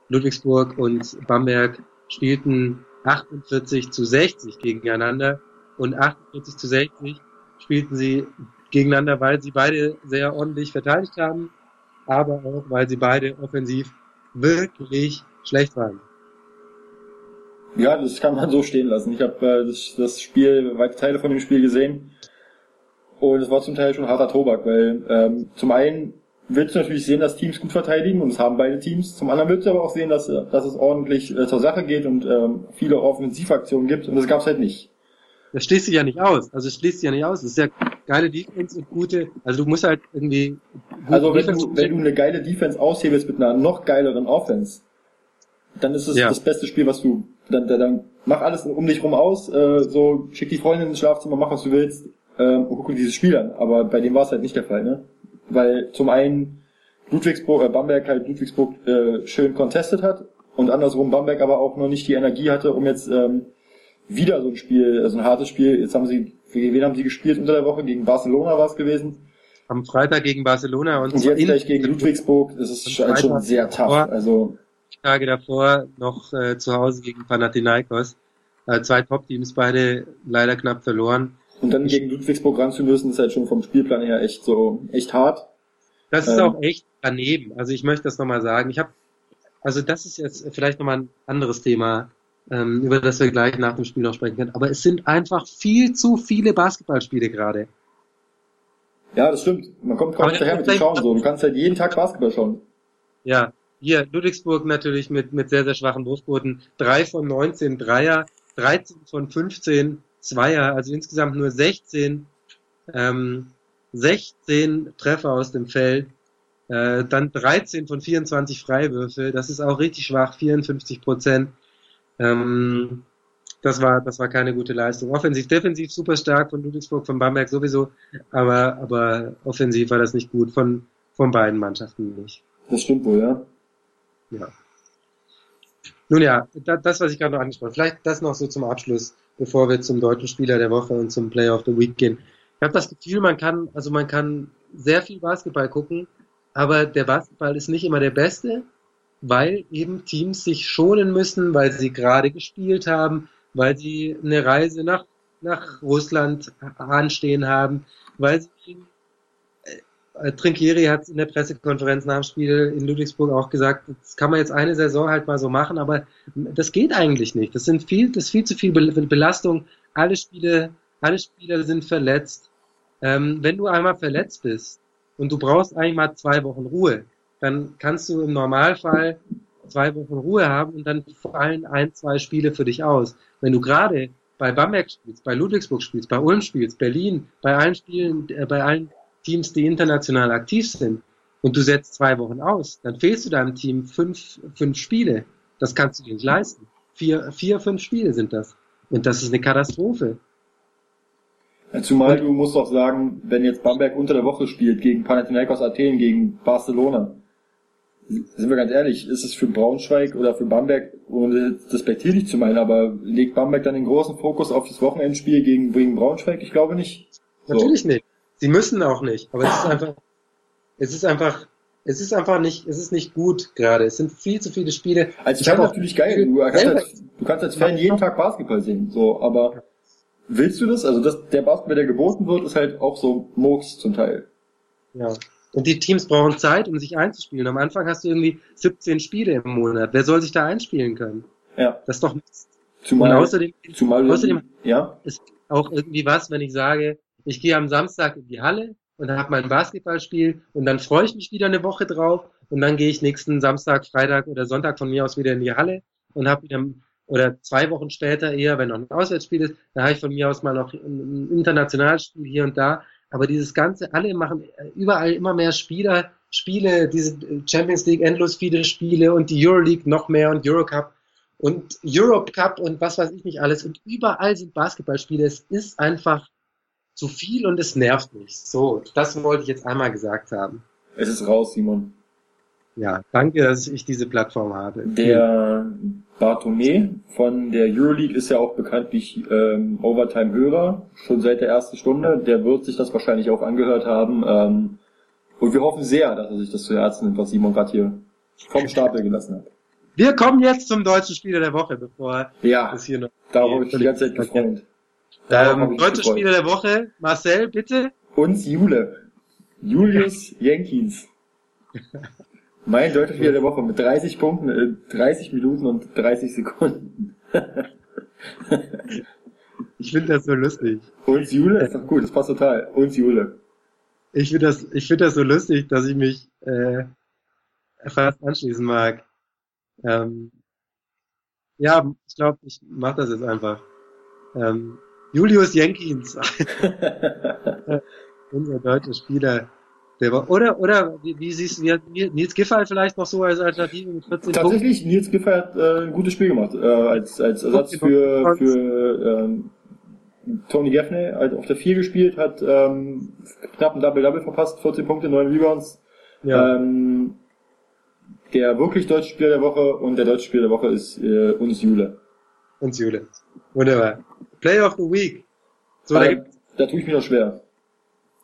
Ludwigsburg und Bamberg spielten 48 zu 60 gegeneinander und 48 zu 60 spielten sie gegeneinander, weil sie beide sehr ordentlich verteidigt haben, aber auch, weil sie beide offensiv wirklich schlecht waren. Ja, das kann man so stehen lassen. Ich habe äh, das, das Spiel, weite Teile von dem Spiel gesehen und es war zum Teil schon harter Tobak, weil ähm, zum einen willst du natürlich sehen, dass Teams gut verteidigen und das haben beide Teams. Zum anderen willst du aber auch sehen, dass, äh, dass es ordentlich äh, zur Sache geht und ähm, viele Offensivaktionen gibt und das gab's halt nicht. Das schließt sich ja nicht aus. Also es schließt sich ja nicht aus. Es ist ja geile Defense und gute, also du musst halt irgendwie Also wenn Defense du, wenn du eine geile Defense aushebelst mit einer noch geileren Offense, dann ist es Ja. das beste Spiel, was du, dann, dann, dann mach alles um dich rum aus, äh, so schick die Freundin ins Schlafzimmer, mach was du willst ähm, und guck dir dieses Spiel an. Aber bei dem war es halt nicht der Fall, ne? Weil zum einen Ludwigsburg, äh, Bamberg halt Ludwigsburg äh, schön contestet hat und andersrum Bamberg aber auch noch nicht die Energie hatte, um jetzt ähm, wieder so ein Spiel, also ein hartes Spiel, jetzt haben sie, gegen wen haben sie gespielt unter der Woche? Gegen Barcelona war es gewesen. am Freitag gegen Barcelona und, Und jetzt gleich gegen Ludwigsburg, das ist schon, schon sehr tough. davor- Also Tage davor noch äh, zu Hause gegen Panathinaikos. Äh, zwei Top-Teams, beide leider knapp verloren. Und dann gegen Ludwigsburg ran zu müssen, ist halt schon vom Spielplan her echt so echt hart. Das ist Ähm. auch echt daneben. Also ich möchte das nochmal sagen. Ich habe, also das ist jetzt vielleicht nochmal ein anderes Thema. ähm, über das wir gleich nach dem Spiel noch sprechen können. Aber es sind einfach viel zu viele Basketballspiele gerade. Ja, das stimmt. Man kommt kaum hinterher mit dem Schauen so. Du kannst halt jeden Tag Basketball schauen. Ja, hier Ludwigsburg natürlich mit, mit sehr, sehr schwachen Wurfquoten. Drei von 19 Dreier, 13 von 15 Zweier, also insgesamt nur 16, ähm, 16 Treffer aus dem Feld. Äh, dann 13 von 24 Freiwürfe, das ist auch richtig schwach, 54 Prozent. Ähm, das war, das war keine gute Leistung. Offensiv, defensiv super stark von Ludwigsburg, von Bamberg sowieso, aber, aber offensiv war das nicht gut von, von beiden Mannschaften nicht. Das stimmt wohl, ja. Ja. Nun ja, das, was ich gerade noch angesprochen habe, vielleicht das noch so zum Abschluss, bevor wir zum deutschen Spieler der Woche und zum Player of the Week gehen. Ich habe das Gefühl, man kann, also man kann sehr viel Basketball gucken, aber der Basketball ist nicht immer der beste, weil eben Teams sich schonen müssen, weil sie gerade gespielt haben, weil sie eine Reise nach, nach Russland anstehen haben, weil sie Trinkieri hat in der Pressekonferenz nach dem Spiel in Ludwigsburg auch gesagt, das kann man jetzt eine Saison halt mal so machen, aber das geht eigentlich nicht. Das sind viel, das ist viel zu viel Belastung. Alle Spiele, alle Spieler sind verletzt. Ähm, wenn du einmal verletzt bist und du brauchst eigentlich mal zwei Wochen Ruhe, dann kannst du im Normalfall zwei Wochen Ruhe haben und dann fallen ein, zwei Spiele für dich aus. Wenn du gerade bei Bamberg spielst, bei Ludwigsburg spielst, bei Ulm spielst, Berlin, bei allen Spielen, äh, bei allen Teams, die international aktiv sind, und du setzt zwei Wochen aus, dann fehlst du deinem Team fünf, fünf Spiele. Das kannst du dir nicht leisten. Vier, vier, fünf Spiele sind das. Und das ist eine Katastrophe. Zumal du musst auch sagen, wenn jetzt Bamberg unter der Woche spielt gegen Panathinaikos Athen, gegen Barcelona, sind wir ganz ehrlich, ist es für Braunschweig oder für Bamberg, ohne despektierlich zu meinen, aber legt Bamberg dann den großen Fokus auf das Wochenendspiel gegen, gegen Braunschweig? Ich glaube nicht. So. Natürlich nicht. Sie müssen auch nicht, aber es ist einfach, es ist einfach, es ist einfach nicht, es ist nicht gut gerade. Es sind viel zu viele Spiele. Also ich Fan natürlich geil. Du kannst, als, du kannst als Fan jeden Tag Basketball sehen, so, aber willst du das? Also das, der Basketball, der geboten wird, ist halt auch so Murks zum Teil. Ja. Und die Teams brauchen Zeit, um sich einzuspielen. Am Anfang hast du irgendwie 17 Spiele im Monat. Wer soll sich da einspielen können? Ja. Das ist doch nichts. Zumal, Und außerdem, zumal, außerdem ja. ist auch irgendwie was, wenn ich sage, ich gehe am Samstag in die Halle und habe mein Basketballspiel und dann freue ich mich wieder eine Woche drauf und dann gehe ich nächsten Samstag, Freitag oder Sonntag von mir aus wieder in die Halle und habe wieder oder zwei Wochen später eher, wenn noch ein Auswärtsspiel ist, da habe ich von mir aus mal noch ein Internationalspiel hier und da aber dieses Ganze, alle machen überall immer mehr Spieler, Spiele, diese Champions League, endlos viele Spiele und die Euroleague noch mehr und Eurocup und Europe Cup und was weiß ich nicht alles. Und überall sind Basketballspiele. Es ist einfach zu viel und es nervt mich. So, das wollte ich jetzt einmal gesagt haben. Es ist raus, Simon. Ja, danke, dass ich diese Plattform habe. Der Bartome von der Euroleague ist ja auch bekanntlich ähm, Overtime-Hörer, schon seit der ersten Stunde. Der wird sich das wahrscheinlich auch angehört haben. Ähm, und wir hoffen sehr, dass er sich das zu Herzen nimmt, was Simon gerade hier vom Stapel gelassen hat. Wir kommen jetzt zum deutschen Spieler der Woche, bevor ja, es hier noch. Darauf habe ich die ganze Zeit gefreut. Ähm, deutsche Spieler der Woche, Marcel, bitte. Uns Jule. Julius Jenkins. [LAUGHS] Mein deutscher Spieler der Woche mit 30 Punkten, äh, 30 Minuten und 30 Sekunden. [LAUGHS] ich finde das so lustig. Und Jule ist doch gut, das passt total. Und Jule. Ich finde das, ich finde das so lustig, dass ich mich äh, fast anschließen mag. Ähm, ja, ich glaube, ich mache das jetzt einfach. Ähm, Julius Jenkins, [LAUGHS] unser deutscher Spieler der war, oder, oder, wie, wie siehst du, Nils Giffey vielleicht noch so als Alternative mit 14 Tatsächlich, Punkten? Nils Giffey hat äh, ein gutes Spiel gemacht, äh, als, als Ersatz für, für ähm, Tony Gaffney, halt auf der 4 gespielt, hat ähm, knapp ein Double-Double verpasst, 14 Punkte, 9 Rebounds. Ja. Ähm, der wirklich deutsche Spieler der Woche und der deutsche Spieler der Woche ist äh, uns Jule. Uns Jule. Wunderbar. Player of the Week. So, da, da, da tue ich mir noch schwer.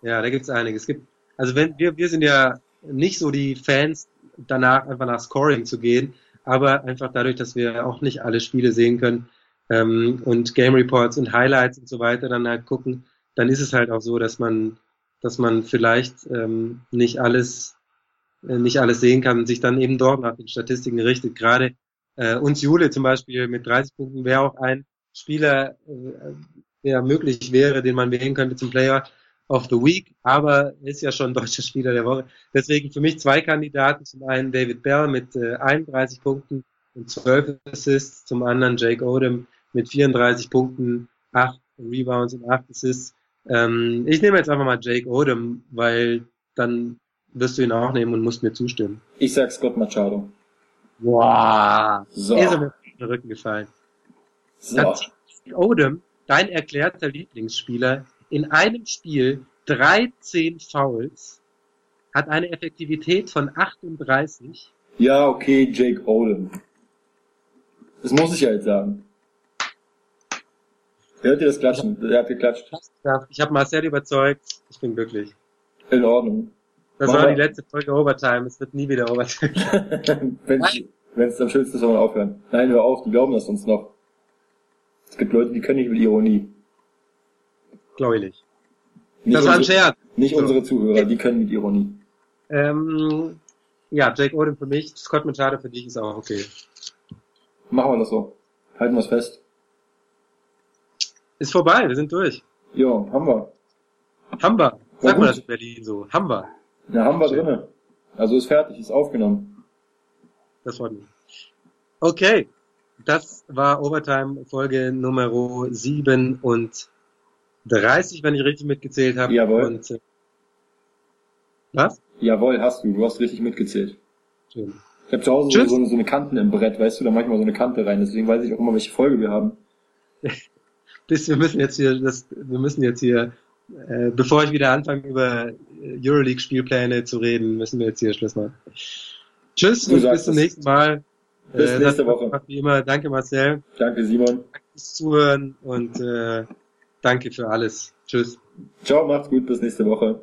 Ja, da gibt's einiges. Es gibt also wenn wir, wir sind ja nicht so die Fans, danach einfach nach Scoring zu gehen, aber einfach dadurch, dass wir auch nicht alle Spiele sehen können ähm, und Game Reports und Highlights und so weiter dann halt gucken, dann ist es halt auch so, dass man, dass man vielleicht ähm, nicht alles, äh, nicht alles sehen kann und sich dann eben dort nach den Statistiken richtet. Gerade Äh, und Jule zum Beispiel mit 30 Punkten wäre auch ein Spieler, äh, der möglich wäre, den man wählen könnte zum Player of the Week, aber ist ja schon deutscher Spieler der Woche. Deswegen für mich zwei Kandidaten. Zum einen David Bell mit äh, 31 Punkten und 12 Assists, zum anderen Jake Odom mit 34 Punkten, 8 Rebounds und 8 Assists. Ähm, ich nehme jetzt einfach mal Jake Odom, weil dann wirst du ihn auch nehmen und musst mir zustimmen. Ich sag Scott Machado. Wow. So. Ist er mir auf den Rücken gefallen. So. Odom, dein erklärter Lieblingsspieler, in einem Spiel 13 Fouls, hat eine Effektivität von 38. Ja, okay, Jake Odom. Das muss ich ja jetzt sagen. Hört ihr das Klatschen? Der hat geklatscht. Ja, Ich habe Marcel überzeugt. Ich bin glücklich. In Ordnung. Das Mach war mal. die letzte Folge Overtime. Es wird nie wieder Overtime. [LAUGHS] Wenn es am schönsten ist, soll man aufhören. Nein, hör auf, die glauben das sonst noch. Es gibt Leute, die können nicht mit Ironie. Glaube ich nicht. Das war ein Scherz. Nicht So. unsere Zuhörer, die können mit Ironie. Ähm, ja, Jake Odom für mich. Scott Machado für dich ist auch okay. Machen wir das so. Halten wir es fest. Ist vorbei. Wir sind durch. Jo, haben wir. Haben wir. Sag mal das in Berlin so. Haben wir. Ja, haben wir Schön. drinne. Also ist fertig, ist aufgenommen. Das freut mich. Okay, das war Overtime Folge Nummer 37, wenn ich richtig mitgezählt habe. Jawohl. Und, äh, was? Jawohl, hast du. Du hast richtig mitgezählt. Schön. Ich habe zu Hause so, so, so eine Kanten im Brett, weißt du, da mache ich mal so eine Kante rein. Deswegen weiß ich auch immer, welche Folge wir haben. [LAUGHS] Bis wir müssen jetzt hier, das, wir müssen jetzt hier, äh, bevor ich wieder anfange über äh, Euroleague Spielpläne zu reden, müssen wir jetzt hier Schluss machen. Tschüss Du und bis zum nächsten Mal. Bis Äh, nächste Woche. Wie immer, danke Marcel, Danke, Simon. danke fürs Zuhören und äh, danke für alles. Tschüss. Ciao, macht's gut, bis nächste Woche.